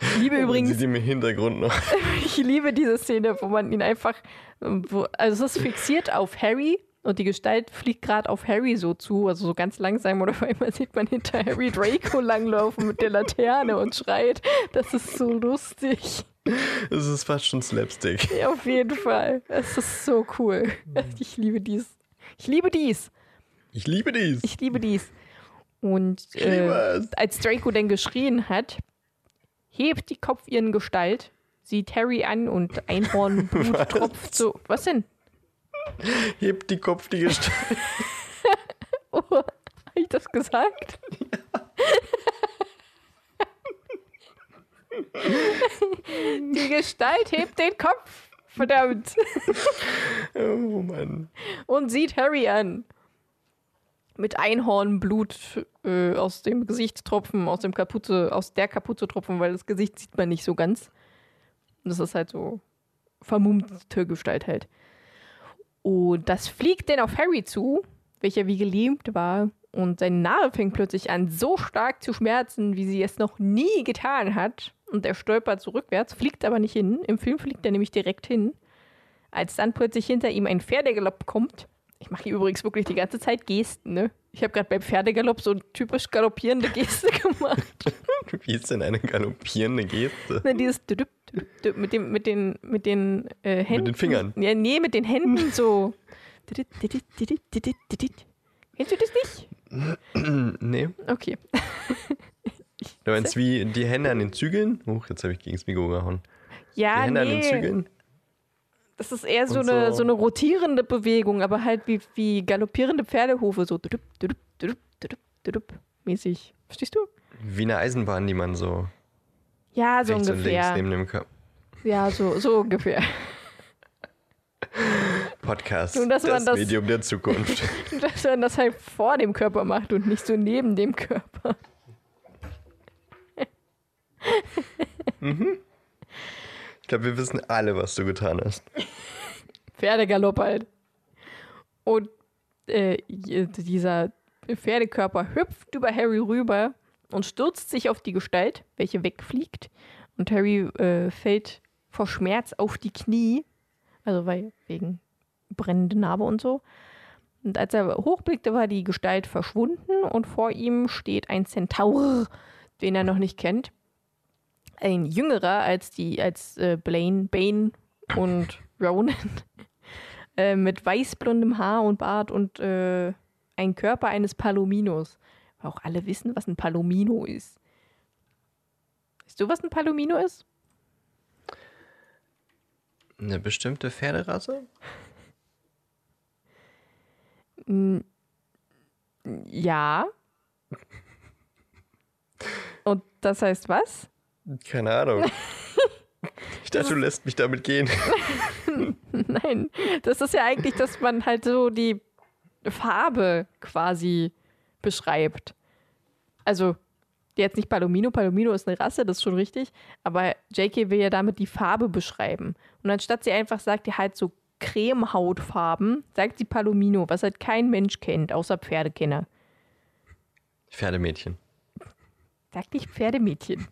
Ich liebe Oh, übrigens sieht im Hintergrund noch. ich liebe diese Szene, wo man ihn einfach, wo, also es ist fixiert auf Harry und die Gestalt fliegt gerade auf Harry so zu, also so ganz langsam oder auf einmal sieht man hinter Harry Draco langlaufen mit der Laterne und schreit. Das ist so lustig. Es ist fast schon Slapstick. Ja, auf jeden Fall. Es ist so cool. Ich liebe dies. Ich liebe dies. Ich liebe dies. Ich liebe dies. Und äh, als Draco dann geschrien hat, hebt die Kopf ihren Gestalt, sieht Harry an und Einhornblut tropft so. Was denn? Hebt die Kopf, die Gestalt. Oh, habe ich das gesagt? Die Gestalt hebt den Kopf, verdammt, Oh Mann. und sieht Harry an. Mit Einhornblut äh, aus dem Gesicht tropfen, aus dem Kapuze, aus der Kapuze tropfen, weil das Gesicht sieht man nicht so ganz. Und das ist halt so vermummte Gestalt halt. Und das fliegt dann auf Harry zu, welcher wie gelähmt war. Und seine Nase fängt plötzlich an, so stark zu schmerzen, wie sie es noch nie getan hat. Und er stolpert so rückwärts, fliegt aber nicht hin. Im Film fliegt er nämlich direkt hin. Als dann plötzlich hinter ihm ein Pferdegalopp kommt. Ich mache hier übrigens wirklich die ganze Zeit Gesten, ne? Ich habe gerade beim Pferdegalopp so eine typisch galoppierende Geste gemacht. Wie ist denn eine galoppierende Geste? Ne, dieses düdüp, düdüp, mit, dem, mit den, mit den äh, Händen. den Fingern? Ja, nee, mit den Händen so. Kennst du das nicht? Nee. Okay. Du meinst wie die Hände an den Zügeln? Huch, jetzt habe ich gegen das Mikro gehauen. Die Ja, Hände an den nee. Zügeln? Das ist eher so eine, so- eine rotierende Bewegung, aber halt wie, wie galoppierende Pferdehufe, so düdüp, düdüp, düdüp, düdüp, düdüp, mäßig. Verstehst du? Wie eine Eisenbahn, die man so Ja, so ungefähr. neben dem Körper. Ja, so, so ungefähr. Podcast. Dass das, das- Medium der Zukunft. Dass man das halt vor dem Körper macht und nicht so neben dem Körper. Ich glaube, wir wissen alle, was du getan hast. Pferdegalopp halt. Und äh, dieser Pferdekörper hüpft über Harry rüber und stürzt sich auf die Gestalt, welche wegfliegt. Und Harry äh, fällt vor Schmerz auf die Knie. Also weil wegen brennende Narbe und so. Und als er hochblickte, war die Gestalt verschwunden und vor ihm steht ein Zentaur, den er noch nicht kennt. Ein jüngerer als die, als äh, Blaine, Bane und Ronan. äh, mit weißblondem Haar und Bart und äh, ein Körper eines Palominos. Auch alle wissen, was ein Palomino ist. Weißt du, was ein Palomino ist? Eine bestimmte Pferderasse? Ja. Und das heißt was? Keine Ahnung. Ich dachte, du lässt mich damit gehen. Nein, das ist ja eigentlich, dass man halt so die Farbe quasi beschreibt. Also jetzt nicht Palomino, Palomino ist eine Rasse, das ist schon richtig, aber JK will ja damit die Farbe beschreiben. Und anstatt sie einfach sagt, die halt so Cremehautfarben, sagt sie Palomino, was halt kein Mensch kennt, außer Pferdekenner. Pferdemädchen. Sag nicht Pferdemädchen.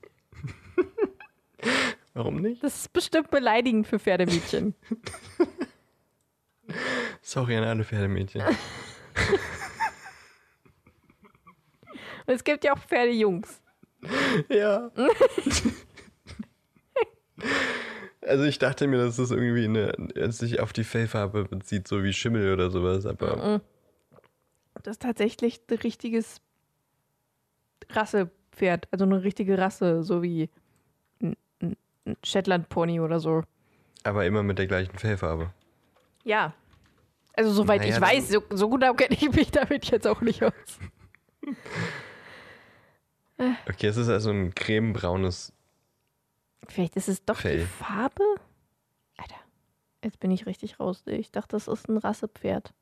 Warum nicht? Das ist bestimmt beleidigend für Pferdemädchen. Sorry an alle Pferdemädchen. Und es gibt ja auch Pferdejungs. Ja. also ich dachte mir, dass das irgendwie eine, sich auf die Fellfarbe bezieht, so wie Schimmel oder sowas, aber. Das ist tatsächlich ein richtiges Rassepferd, also eine richtige Rasse, so wie ein ein Shetland-Pony oder so. Aber immer mit der gleichen Fellfarbe. Ja. Also soweit Naja, ich weiß, so, so gut kenne ich mich damit jetzt auch nicht aus. Okay, es ist also ein cremebraunes. Vielleicht ist es doch Fell. die Farbe? Alter, jetzt bin ich richtig raus. Ich dachte, das ist ein Rassepferd.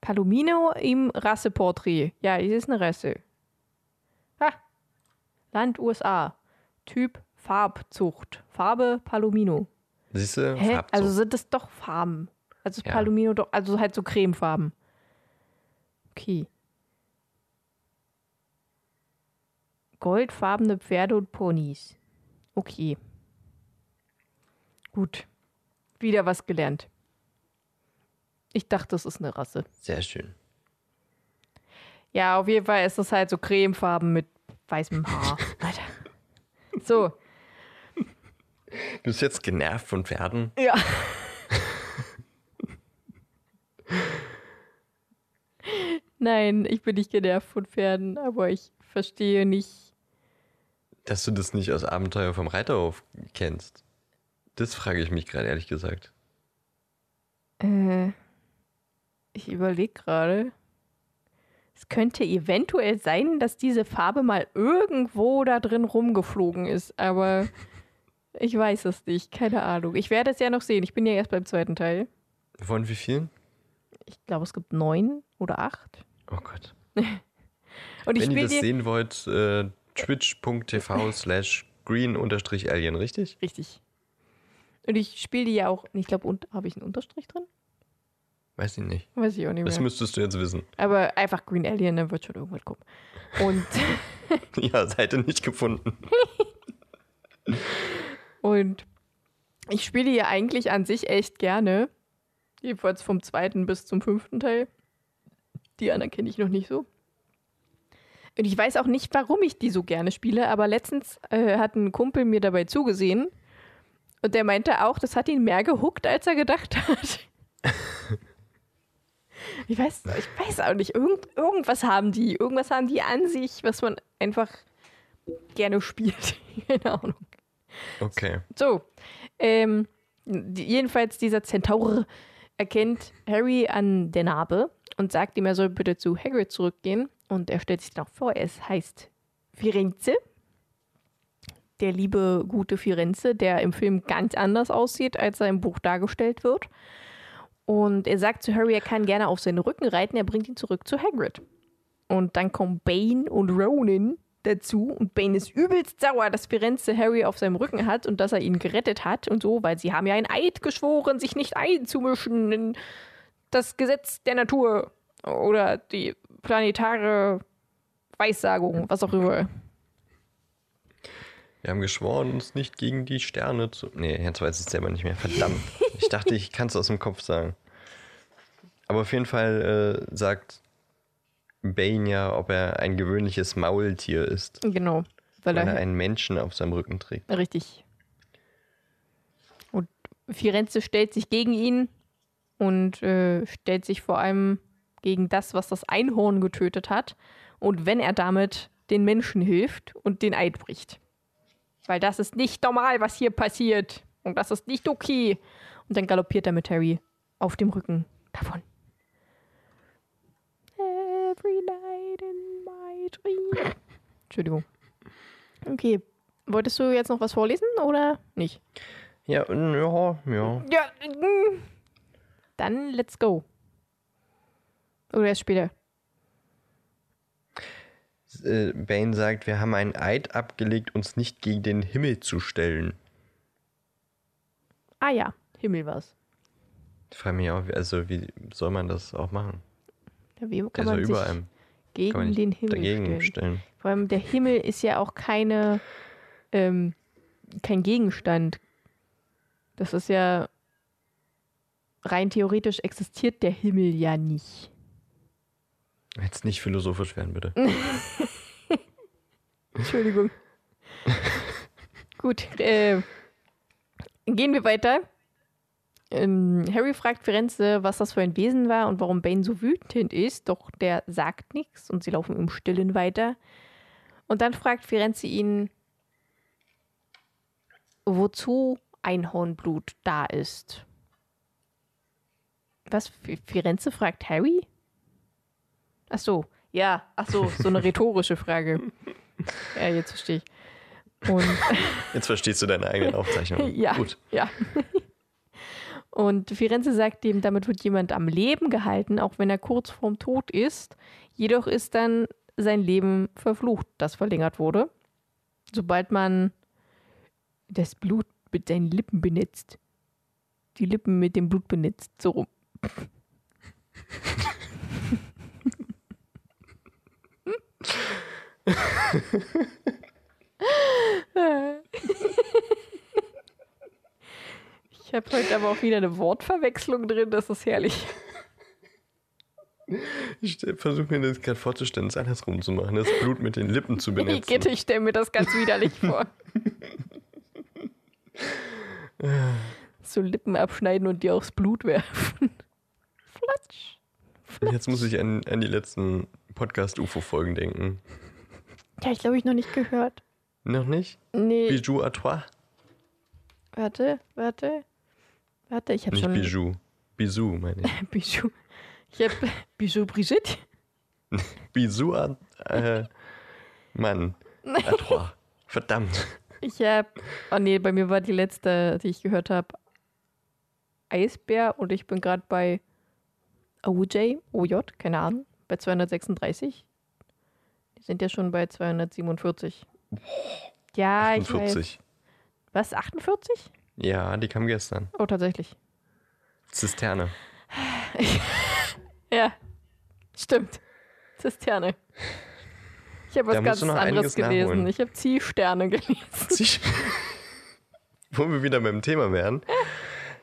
Palomino im Rasseporträt. Ja, es ist eine Rasse. Ha. Land USA. Typ Farbzucht. Farbe Palomino. Siehst du? Hä? Farbzucht. Also sind das doch Farben. Also ist Ja. Palomino doch, also halt so Cremefarben. Okay. Goldfarbene Pferde und Ponys. Okay. Gut. Wieder was gelernt. Ich dachte, das ist eine Rasse. Sehr schön. Ja, auf jeden Fall ist das halt so Cremefarben mit weißem Haar. Alter. So, bist jetzt genervt von Pferden? ja. Nein, ich bin nicht genervt von Pferden, aber ich verstehe nicht. Dass du das nicht aus Abenteuer vom Reiterhof kennst. Das frage ich mich gerade ehrlich gesagt. Äh, ich überlege gerade. Es könnte eventuell sein, dass diese Farbe mal irgendwo da drin rumgeflogen ist, aber ich weiß es nicht. Keine Ahnung. Ich werde es ja noch sehen. Ich bin ja erst beim zweiten Teil. Von wie vielen? Ich glaube, es gibt neun oder acht. Oh Gott. Und ich Wenn ihr das sehen wollt, äh, twitch.tv slash green-alien, richtig? Richtig. Und ich spiele die ja auch. Ich glaube, habe ich einen Unterstrich drin? Weiß ich nicht. Weiß ich auch nicht Das mehr. müsstest du jetzt wissen. Aber einfach Green Alien, dann wird schon irgendwas kommen. Und, Ja, Seite nicht gefunden. Und ich spiele ja eigentlich an sich echt gerne. Jedenfalls vom zweiten bis zum fünften Teil. Die anderen kenne ich noch nicht so. Und ich weiß auch nicht, warum ich die so gerne spiele, aber letztens äh, hat ein Kumpel mir dabei zugesehen und der meinte auch, das hat ihn mehr gehuckt, als er gedacht hat. Ich weiß, ich weiß auch nicht. Irgend, irgendwas haben die. Irgendwas haben die an sich, was man einfach gerne spielt. Keine Ahnung. Okay. So. Ähm, jedenfalls, dieser Zentaur erkennt Harry an der Narbe und sagt ihm, er soll bitte zu Hagrid zurückgehen. Und er stellt sich auch vor, es heißt Firenze. Der liebe, gute Firenze, der im Film ganz anders aussieht, als er im Buch dargestellt wird. Und er sagt zu Harry, er kann gerne auf seinen Rücken reiten, er bringt ihn zurück zu Hagrid. Und dann kommen Bane und Ronan dazu und Bane ist übelst sauer, dass Firenze Harry auf seinem Rücken hat und dass er ihn gerettet hat und so, weil sie haben ja ein Eid geschworen, sich nicht einzumischen in das Gesetz der Natur oder die planetare Weissagung, was auch immer. Wir haben geschworen, uns nicht gegen die Sterne zu. Nee, jetzt weiß ich es selber nicht mehr. Verdammt. Ich dachte, ich kann es aus dem Kopf sagen. Aber auf jeden Fall äh, sagt Bane ja, ob er ein gewöhnliches Maultier ist, Genau, weil wenn er er einen Menschen auf seinem Rücken trägt. Richtig. Und Firenze stellt sich gegen ihn und äh, stellt sich vor allem gegen das, was das Einhorn getötet hat. Und wenn er damit den Menschen hilft und den Eid bricht. Weil das ist nicht normal, was hier passiert. Und das ist nicht okay. Und dann galoppiert er mit Harry auf dem Rücken davon. Entschuldigung. Okay. Wolltest du jetzt noch was vorlesen oder nicht? Ja, ja, ja. Ja. Dann let's go. Oder erst später. Äh, Bane sagt, wir haben einen Eid abgelegt, uns nicht gegen den Himmel zu stellen. Ah ja, Himmel war's. Ich frage mich auch, wie- also wie soll man das auch machen? Ja, wie kann ja man über sich einem. Gegen den Himmel dagegen stellen? stellen. Vor allem der Himmel ist ja auch keine, ähm, kein Gegenstand. Das ist ja rein theoretisch existiert der Himmel ja nicht. Jetzt nicht philosophisch werden, bitte. Entschuldigung. Gut, äh, gehen wir weiter. Ähm, Harry fragt Firenze, was das für ein Wesen war und warum Bane so wütend ist, doch der sagt nichts und sie laufen im Stillen weiter. Und dann fragt Firenze ihn, wozu Einhornblut da ist. Was? Fi- Firenze fragt Harry? Ach so, ja, ach so, so eine rhetorische Frage. Ja, jetzt verstehe ich. Und Jetzt verstehst du deine eigenen Aufzeichnungen. ja, Gut. ja. Und Firenze sagt ihm, damit wird jemand am Leben gehalten, auch wenn er kurz vorm Tod ist. Jedoch ist dann sein Leben verflucht, das verlängert wurde. Sobald man das Blut mit seinen Lippen benetzt. Die Lippen mit dem Blut benetzt, so rum. Ich habe heute aber auch wieder eine Wortverwechslung drin, das ist herrlich. Ich versuche mir das gerade vorzustellen, es andersrum zu machen, das Blut mit den Lippen zu benetzen. Igitt, ich stelle mir das ganz widerlich vor. so Lippen abschneiden und die aufs Blut werfen. Flatsch. Jetzt muss ich an, an die letzten Podcast-UFO-Folgen denken. Ja, ich glaube, ich noch nicht gehört. Noch nicht? Nee, Bijou à toi? warte, warte. Warte, ich habe Nicht schon. Bijou. Bisou, meine ich. Bijou. Ich habe Bijou Brigitte. Bisou à... Äh, Mann. Verdammt. Ich habe. Oh nee, bei mir war die letzte, die ich gehört habe, Eisbär und ich bin gerade bei OJ, OJ, keine Ahnung, bei 236. Die sind ja schon bei 247. Ja, ich weiß. 48. Was, 48? Ja, die kam gestern. Oh, tatsächlich. Zisterne. Ja, stimmt. Zisterne. Ich habe was Da ganz anderes gelesen. nachholen. Ich habe Ziehsterne gelesen. Sich- Wo wir wieder beim Thema wären.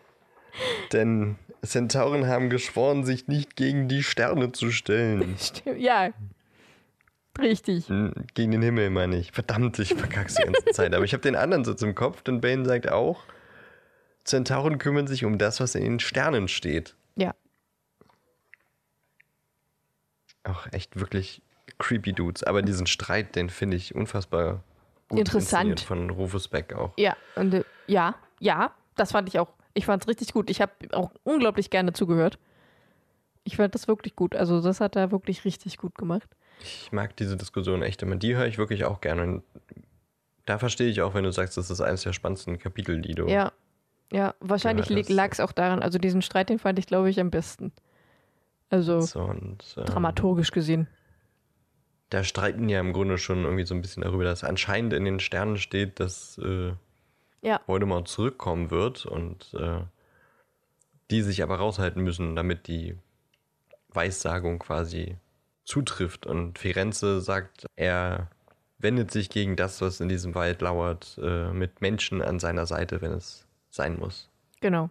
Denn Zentauren haben geschworen, sich nicht gegen die Sterne zu stellen. Stimmt. Ja, richtig. Hm, Gegen den Himmel, meine ich. Verdammt, ich verkack's die ganze Zeit. Aber ich habe den anderen Sitz im Kopf, denn Bane sagt auch, Zentauren kümmern sich um das, was in den Sternen steht. Ja, Auch echt wirklich creepy Dudes. Aber diesen Streit, den finde ich unfassbar gut Interessant. von Rufus Beck auch. ja, und äh, ja, ja, das fand ich auch. Ich fand es richtig gut. Ich habe auch unglaublich gerne zugehört. Ich fand das wirklich gut. Also, das hat er wirklich richtig gut gemacht. Ich mag diese Diskussion echt immer. Die höre ich wirklich auch gerne. Und da verstehe ich auch, wenn du sagst, das ist eines der spannendsten Kapitel, die du. Ja, ja, wahrscheinlich Ja, lag es auch daran. Also, diesen Streit, den fand ich, glaube ich, am besten. Also, So, und, ähm, dramaturgisch gesehen. Da streiten ja im Grunde schon irgendwie so ein bisschen darüber, dass anscheinend in den Sternen steht, dass äh, Ja. Voldemort zurückkommen wird und äh, die sich aber raushalten müssen, damit die Weissagung quasi zutrifft. Und Firenze sagt, er wendet sich gegen das, was in diesem Wald lauert, äh, mit Menschen an seiner Seite, wenn es sein muss. Genau.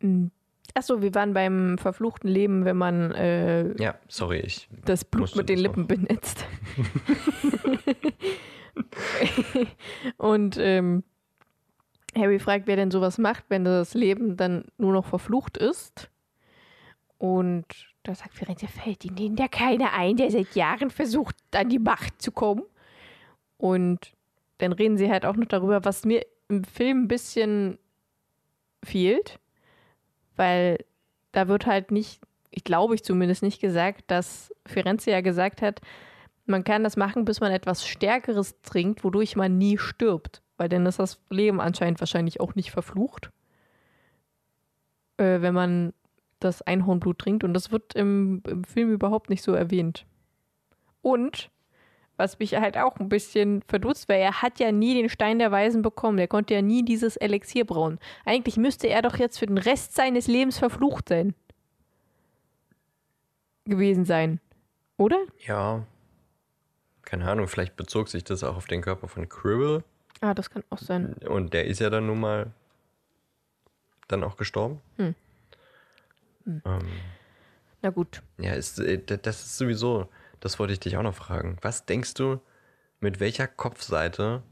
Mm. Achso, wir waren beim verfluchten Leben, wenn man äh, Ja, sorry, ich. das Blut mit den Lippen benetzt. Und ähm, Harry fragt, wer denn sowas macht, wenn das Leben dann nur noch verflucht ist. Und da sagt Firenze, fällt Ihnen ja keiner ein, der seit Jahren versucht, an die Macht zu kommen. Und dann reden sie halt auch noch darüber, was mir im Film ein bisschen fehlt, weil da wird halt nicht, ich glaube ich zumindest nicht gesagt, dass Firenze ja gesagt hat, man kann das machen, bis man etwas Stärkeres trinkt, wodurch man nie stirbt. Weil dann ist das Leben anscheinend wahrscheinlich auch nicht verflucht, äh, wenn man das Einhornblut trinkt. Und das wird im, im Film überhaupt nicht so erwähnt. Und was mich halt auch ein bisschen verdutzt, weil er hat ja nie den Stein der Weisen bekommen. Er konnte ja nie dieses Elixier brauen. Eigentlich müsste er doch jetzt für den Rest seines Lebens verflucht sein. Gewesen sein. Oder? Ja. Keine Ahnung, vielleicht bezog sich das auch auf den Körper von Quirrell. Ah, das kann auch sein. Und der ist ja dann nun mal dann auch gestorben. Hm. Ähm, Na gut. ja, ist, äh, das ist sowieso, das wollte ich dich auch noch fragen. Was denkst du, mit welcher Kopfseite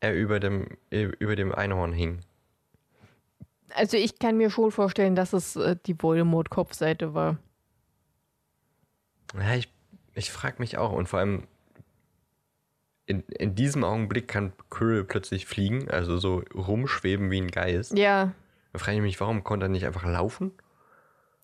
er über dem, äh, über dem Einhorn hing? Also ich kann mir schon vorstellen, dass es äh, die Voldemort-Kopfseite war. Ja, ich, ich frage mich auch. Und vor allem in, in diesem Augenblick kann Quirrell plötzlich fliegen, also so rumschweben wie ein Geist. Ja, Da frage ich mich, warum konnte er nicht einfach laufen?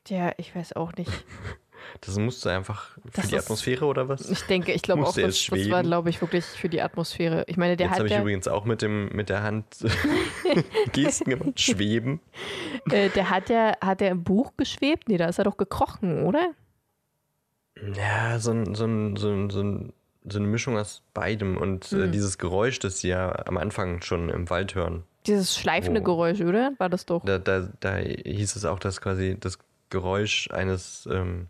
ja, ich weiß auch nicht. Das musste einfach für Das die Atmosphäre oder was? Ich denke, ich glaube auch, das, das war, glaube ich, wirklich für die Atmosphäre. Ich meine, der Jetzt habe ich übrigens auch mit, dem, mit der Hand Gesten gemacht. Schweben. äh, der hat ja, hat er im Buch geschwebt? Nee, da ist er doch gekrochen, oder? Ja, so, ein, so, ein, so, ein, so, ein, so eine Mischung aus beidem. Und äh, Hm. dieses Geräusch, das sie ja am Anfang schon im Wald hören, Dieses schleifende Wo? Geräusch, oder? War das doch. da, da, da hieß es auch, dass quasi das Geräusch eines, ähm,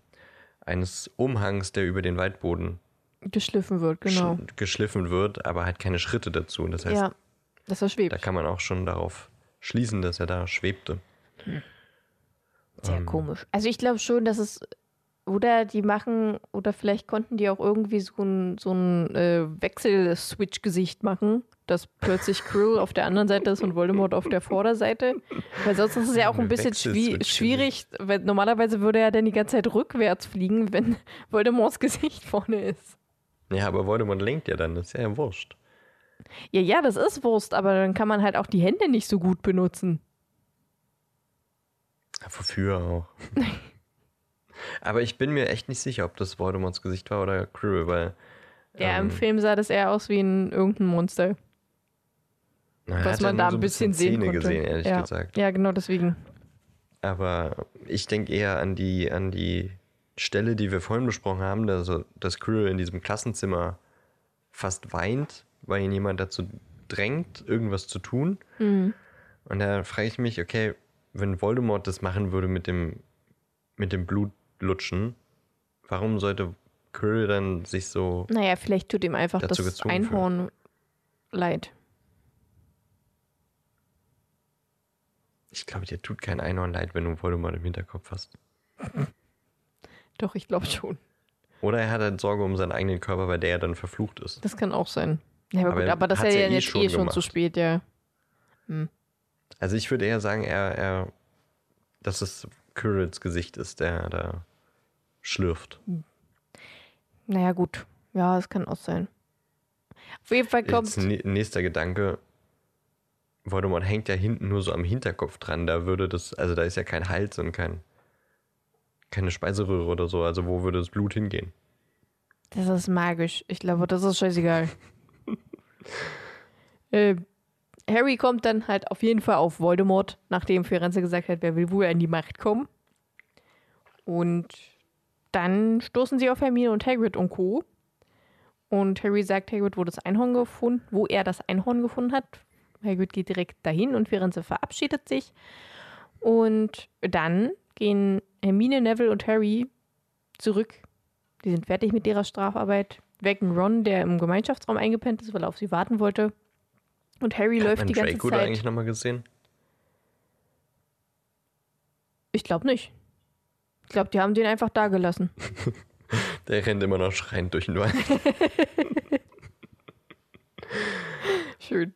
eines Umhangs, der über den Waldboden Geschliffen wird, genau. sch- geschliffen wird, aber halt keine Schritte dazu. Das heißt, ja, dass er schwebt. da kann man auch schon darauf schließen, dass er da schwebte. Sehr Ähm. komisch. Also ich glaube schon, dass es oder die machen oder vielleicht konnten die auch irgendwie so ein so ein äh, Wechsel-Switch-Gesicht machen, dass plötzlich Krill auf der anderen Seite ist und Voldemort auf der Vorderseite. Weil sonst ist es ja auch ein bisschen schwi schwierig, weil normalerweise würde er dann die ganze Zeit rückwärts fliegen, wenn Voldemorts Gesicht vorne ist. Ja, aber Voldemort lenkt ja dann, das ist ja wurscht. Ja, ja, das ist Wurst, aber dann kann man halt auch die Hände nicht so gut benutzen. Ja, wofür auch? aber ich bin mir echt nicht sicher, ob das Voldemorts Gesicht war oder Quirrell, weil Ja, im ähm, Film sah das eher aus wie ein irgendein Monster. Na, er was man nur da so ein bisschen sehen Zähne konnte. gesehen, ehrlich ja. gesagt. Ja, genau deswegen. Aber ich denke eher an die, an die Stelle, die wir vorhin besprochen haben, also, dass Quirrell in diesem Klassenzimmer fast weint, weil ihn jemand dazu drängt, irgendwas zu tun. Mhm. Und da frage ich mich, okay, wenn Voldemort das machen würde mit dem, mit dem Blutlutschen, warum sollte Quirrell dann sich so. Naja, vielleicht tut ihm einfach das Einhorn leid. Ich glaube, dir tut kein Einhorn leid, wenn du Voldemort im Hinterkopf hast. Doch, ich glaube schon. Oder er hat halt Sorge um seinen eigenen Körper, weil der ja dann verflucht ist. Das kann auch sein. Ja, aber, Aber gut, er aber das ist ja, ja eh jetzt schon eh schon gemacht. zu spät, ja. Also ich würde eher sagen, er, er, dass es Quirrells Gesicht ist, der da schlürft. Naja, gut. Ja, das kann auch sein. Auf jeden Fall kommt. Jetzt nä- nächster Gedanke. Voldemort hängt ja hinten nur so am Hinterkopf dran. Da würde das, also da ist ja kein Hals und kein, keine Speiseröhre oder so. Also wo würde das Blut hingehen? Das ist magisch. Ich glaube, das ist scheißegal. äh, Harry kommt dann halt auf jeden Fall auf Voldemort, nachdem Firenze gesagt hat, wer will wohl an die Macht kommen. Und dann stoßen sie auf Hermine und Hagrid und Co. Und Harry sagt Hagrid, wo das Einhorn gefunden, wo er das Einhorn gefunden hat. Hagrid geht direkt dahin und Firenze verabschiedet sich. Und dann gehen Hermine, Neville und Harry zurück die sind fertig mit ihrer Strafarbeit, wecken Ron, der im Gemeinschaftsraum eingepennt ist, weil er auf sie warten wollte. Und Harry Hat läuft man die ganze Draco Zeit. eigentlich nochmal gesehen? Ich glaube nicht. Ich glaube, die haben den einfach da gelassen. Der rennt immer noch schreiend durch den Wald. Schön.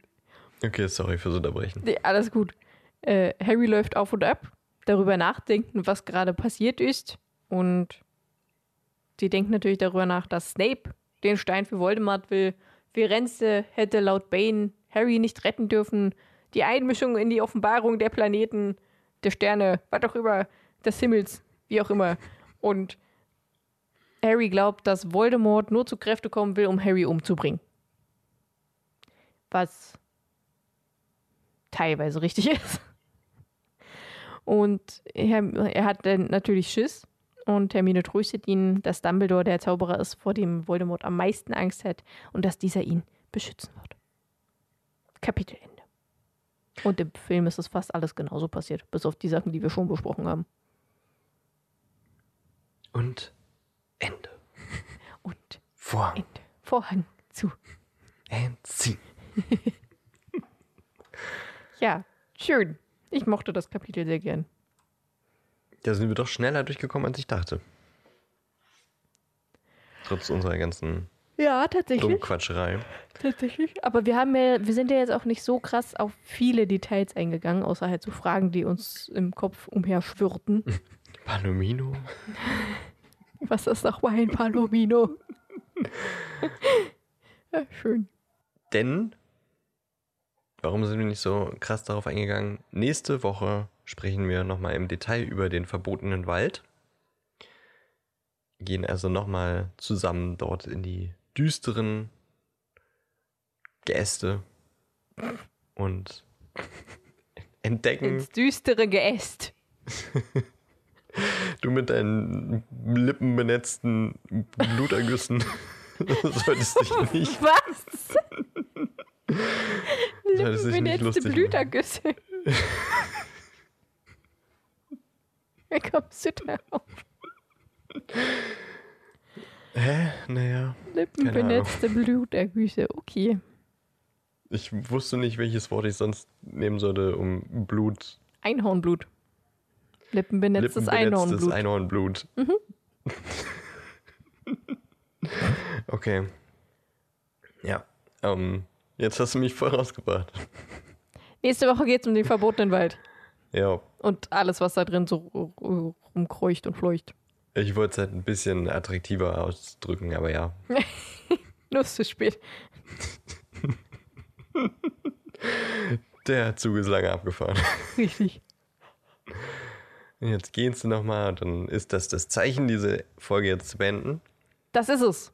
Okay, sorry fürs Unterbrechen. Nee, alles gut. Äh, Harry läuft auf und ab, darüber nachdenken, was gerade passiert ist. Und sie denkt natürlich darüber nach, dass Snape den Stein für Voldemort will. Firenze hätte laut Bane Harry nicht retten dürfen. Die Einmischung in die Offenbarung der Planeten, der Sterne, was auch immer, des Himmels, wie auch immer. Und Harry glaubt, dass Voldemort nur zu Kräfte kommen will, um Harry umzubringen. Was teilweise richtig ist. Und er, er hat dann natürlich Schiss. Und Hermine tröstet ihn, dass Dumbledore der Zauberer ist, vor dem Voldemort am meisten Angst hat und dass dieser ihn beschützen wird. Kapitelende. Und im Film ist es fast alles genauso passiert, bis auf die Sachen, die wir schon besprochen haben. Und Ende. Und Vorhang. Ende. Vorhang zu. Entziehen. Ja, schön. Ich mochte das Kapitel sehr gern. Da sind wir doch schneller durchgekommen, als ich dachte. Trotz unserer ganzen Ja, tatsächlich. Dummquatscherei. Tatsächlich. Aber wir haben ja, wir sind ja jetzt auch nicht so krass auf viele Details eingegangen, außer halt so Fragen, die uns im Kopf umherschwirrten. Palomino. Was ist nochmal ein Palomino? ja, schön. Denn, warum sind wir nicht so krass darauf eingegangen? Nächste Woche sprechen wir nochmal im Detail über den verbotenen Wald. Gehen also nochmal zusammen dort in die düsteren Geäste und entdecken, Ins düstere Geäst. du mit deinen lippenbenetzten Blutergüssen solltest dich nicht, Was? Solltest dich nicht Benetzte lustig machen. Blütergüsse. Wie kommst du darauf? Hä? Naja. Lippenbenetzte Blutergüsse. Okay. Ich wusste nicht, welches Wort ich sonst nehmen sollte, um Blut. Einhornblut. Lippenbenetztes lippenbenetztes Einhornblut. Einhornblut. okay. Ja. Ähm, jetzt hast du mich voll rausgebracht. Nächste Woche geht es um den verbotenen Wald. Ja. Und alles, was da drin so rumkreucht und fleucht. Ich wollte es halt ein bisschen attraktiver ausdrücken, aber ja. Nur ist zu spät. Der Zug ist lange abgefahren. Richtig. Jetzt gehen sie nochmal und dann ist das das Zeichen, diese Folge jetzt zu beenden. Das ist es.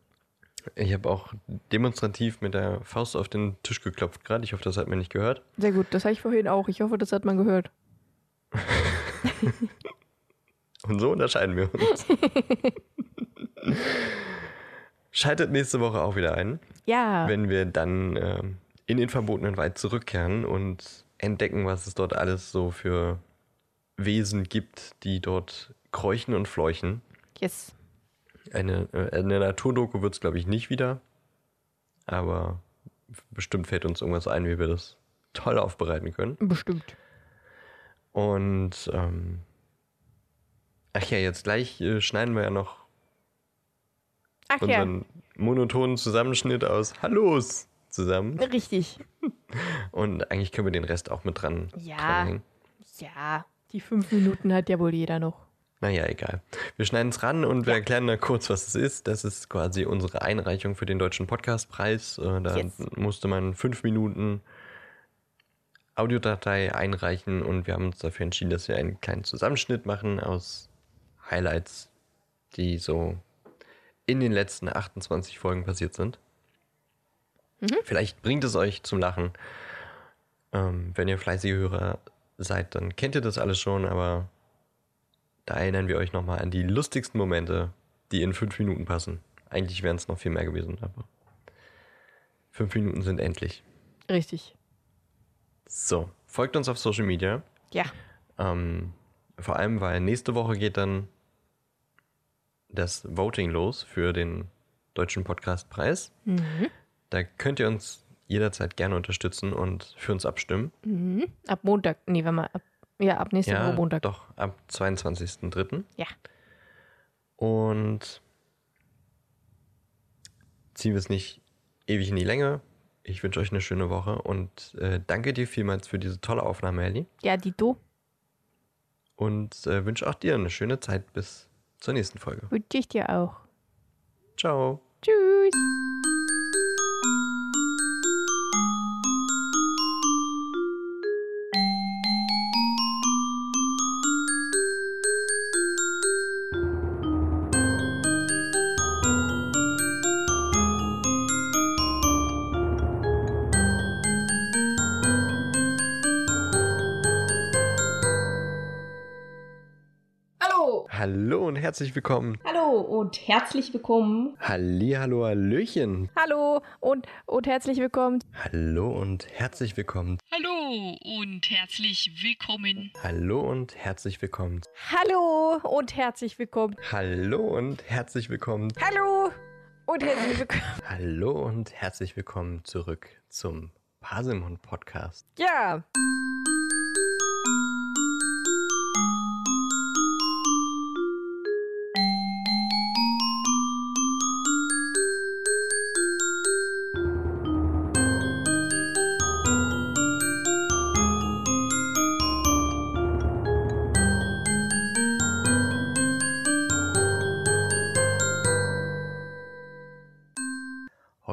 Ich habe auch demonstrativ mit der Faust auf den Tisch geklopft gerade. Ich hoffe, das hat man nicht gehört. Sehr gut. Das habe ich vorhin auch. Ich hoffe, das hat man gehört. Und so unterscheiden wir uns. Schaltet nächste Woche auch wieder ein, Ja. wenn wir dann ähm, in den verbotenen Wald zurückkehren und entdecken, was es dort alles so für Wesen gibt, die dort kräuchen und fleuchen. Yes. Eine, äh, eine Naturdoku wird es, glaube ich, nicht wieder. Aber bestimmt fällt uns irgendwas ein, wie wir das toll aufbereiten können. Bestimmt. Und ähm, ach ja, jetzt gleich äh, schneiden wir ja noch Ach ja. unseren monotonen Zusammenschnitt aus Hallos zusammen. Richtig. Und eigentlich können wir den Rest auch mit dran Ja. dranhängen. Ja. Die fünf Minuten hat ja wohl jeder noch. Naja, egal. Wir schneiden es ran und wir erklären da kurz, was es ist. Das ist quasi unsere Einreichung für den Deutschen Podcastpreis. Äh, Da Yes. musste man fünf Minuten Audiodatei einreichen und wir haben uns dafür entschieden, dass wir einen kleinen Zusammenschnitt machen aus Highlights, die so in den letzten 28 Folgen passiert sind. Vielleicht bringt es euch zum Lachen. Ähm, wenn ihr fleißige Hörer seid, dann kennt ihr das alles schon, aber da erinnern wir euch nochmal an die lustigsten Momente, die in fünf Minuten passen. Eigentlich wären es noch viel mehr gewesen, aber fünf Minuten sind endlich. Richtig. So, folgt uns auf Social Media. Ja. Ähm, vor allem, weil nächste Woche geht dann das Voting los für den Deutschen Podcastpreis. Mhm. Da könnt ihr uns jederzeit gerne unterstützen und für uns abstimmen. Mhm. Ab Montag. Nee, wenn mal ab. Ja, ab nächste ja, Woche Montag. doch, ab 22.03. Ja. Und ziehen wir es nicht ewig in die Länge. Ich wünsche euch eine schöne Woche und äh, danke dir vielmals für diese tolle Aufnahme, Ellie. Ja, Dito. Und äh, wünsche auch dir eine schöne Zeit bis zur nächsten Folge. Wünsche ich dir auch. Ciao. Herzlich willkommen. Hallo und herzlich willkommen. Hallihallo, Hallöchen. Hallo und, und herzlich willkommen. Hallo und herzlich willkommen. Hallo und herzlich willkommen. Hallo und herzlich willkommen. Hallo und herzlich willkommen. Hallo und herzlich willkommen. Hallo und herzlich willkommen. Hallo und herzlich willkommen zurück zum Paselmund Podcast. Ja.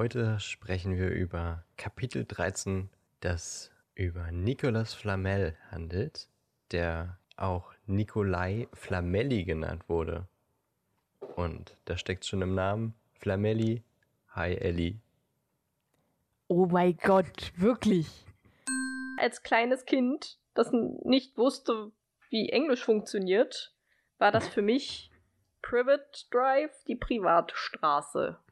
Heute sprechen wir über Kapitel 13, das über Nicolas Flamel handelt, der auch Nikolai Flamelli genannt wurde. Und da steckt schon im Namen Flamelli. Hi Ellie. Oh mein Gott, wirklich. Als kleines Kind, das nicht wusste, wie Englisch funktioniert, war das für mich Private Drive, die Privatstraße.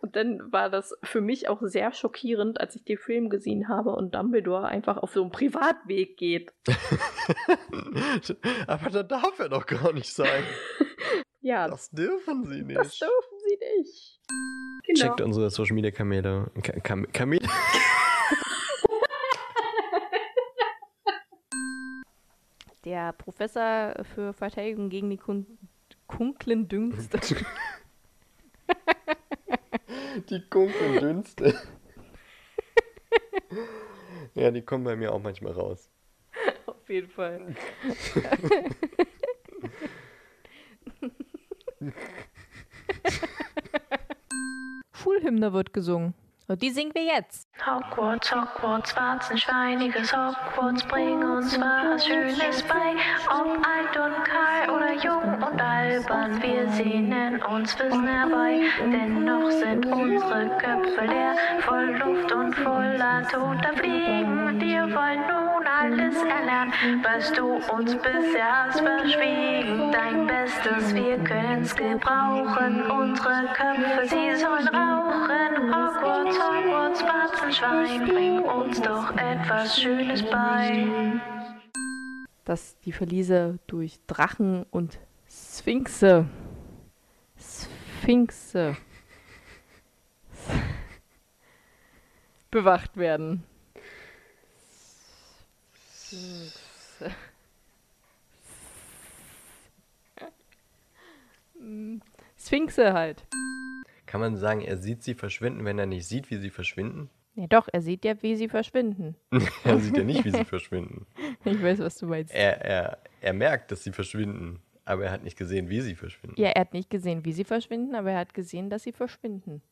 Und dann war das für mich auch sehr schockierend, als ich den Film gesehen habe und Dumbledore einfach auf so einen Privatweg geht. Aber da darf er doch gar nicht sein. Ja, Das dürfen sie nicht. das dürfen sie nicht. Genau. Checkt unsere Social Media Kamele. Ka Kam Kamele. Der Professor für Verteidigung gegen die Kun Kunklen Dünste. Die dunklen Dünste. ja, die kommen bei mir auch manchmal raus. Auf jeden Fall. Schulhymne wird gesungen. Und die singen wir jetzt. Hogwarts, Hogwarts, warzenschweiniges Hogwarts, bring uns was Schönes bei. Ob alt und kahl oder jung und albern, wir sehnen uns Wissen herbei. Dennoch sind unsere Köpfe leer, voll Luft und voller toter Fliegen. Wir wollen nun alles erlernen, was du uns bisher hast verschwiegen. Dein Bestes, wir können's gebrauchen. Unsere Köpfe, sie sollen rauchen. Hogwarts, Hogwarts, Warzenschwein, bring uns doch etwas Schönes bei. Dass die Verliese durch Drachen und Sphinxe. Sphinxe. bewacht werden. Sphinxe. Halt. Kann man sagen, er sieht sie verschwinden, wenn er nicht sieht, wie sie verschwinden? Ja doch, er sieht ja, wie sie verschwinden. er sieht ja nicht, wie sie verschwinden. Ich weiß, was du meinst. Er, er, er merkt, dass sie verschwinden, aber er hat nicht gesehen, wie sie verschwinden. Ja, er hat nicht gesehen, wie sie verschwinden, aber er hat gesehen, dass sie verschwinden.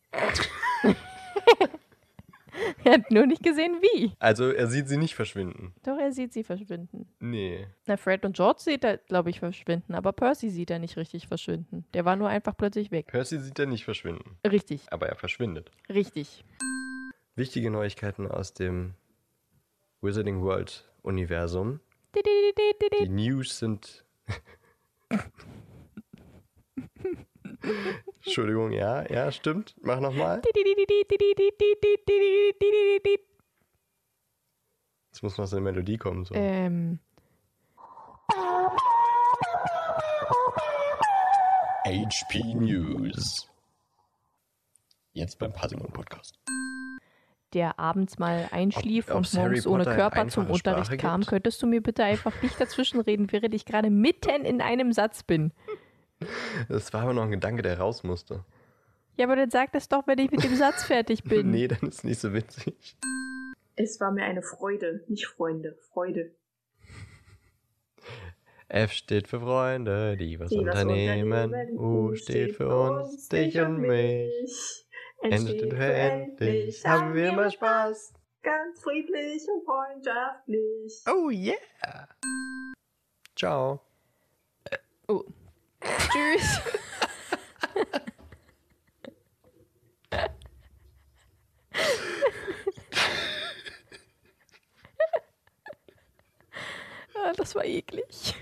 er hat nur nicht gesehen, wie. Also er sieht sie nicht verschwinden. Doch, er sieht sie verschwinden. Nee. Na, Fred und George sieht er, glaube ich, verschwinden, aber Percy sieht er nicht richtig verschwinden. Der war nur einfach plötzlich weg. Percy sieht er nicht verschwinden, Richtig, aber er verschwindet. richtig. Wichtige Neuigkeiten aus dem Wizarding World Universum. Die News sind. Entschuldigung, ja, ja, stimmt. Mach nochmal. Jetzt muss noch so eine Melodie kommen. So. Ähm, HP News. Jetzt beim Puzzlemon Podcast. der abends mal einschlief Ob- und morgens ohne Körper zum Unterricht Sprache kam, gibt? könntest du mir bitte einfach nicht dazwischenreden, während ich gerade mitten in einem Satz bin. Das war aber noch ein Gedanke, der raus musste. Ja, aber dann sag das doch, wenn ich mit dem Satz fertig bin. Nee, dann ist nicht so witzig. Es war mir eine Freude, nicht Freunde, Freude. F steht für Freunde, die was Die was unternehmen. unternehmen. U steht für uns, dich und mich. N Endlich für endlich haben wir mal Spaß. Ganz friedlich und freundschaftlich. Oh yeah. Ciao. Oh. Tschüss. Ah, das war eklig.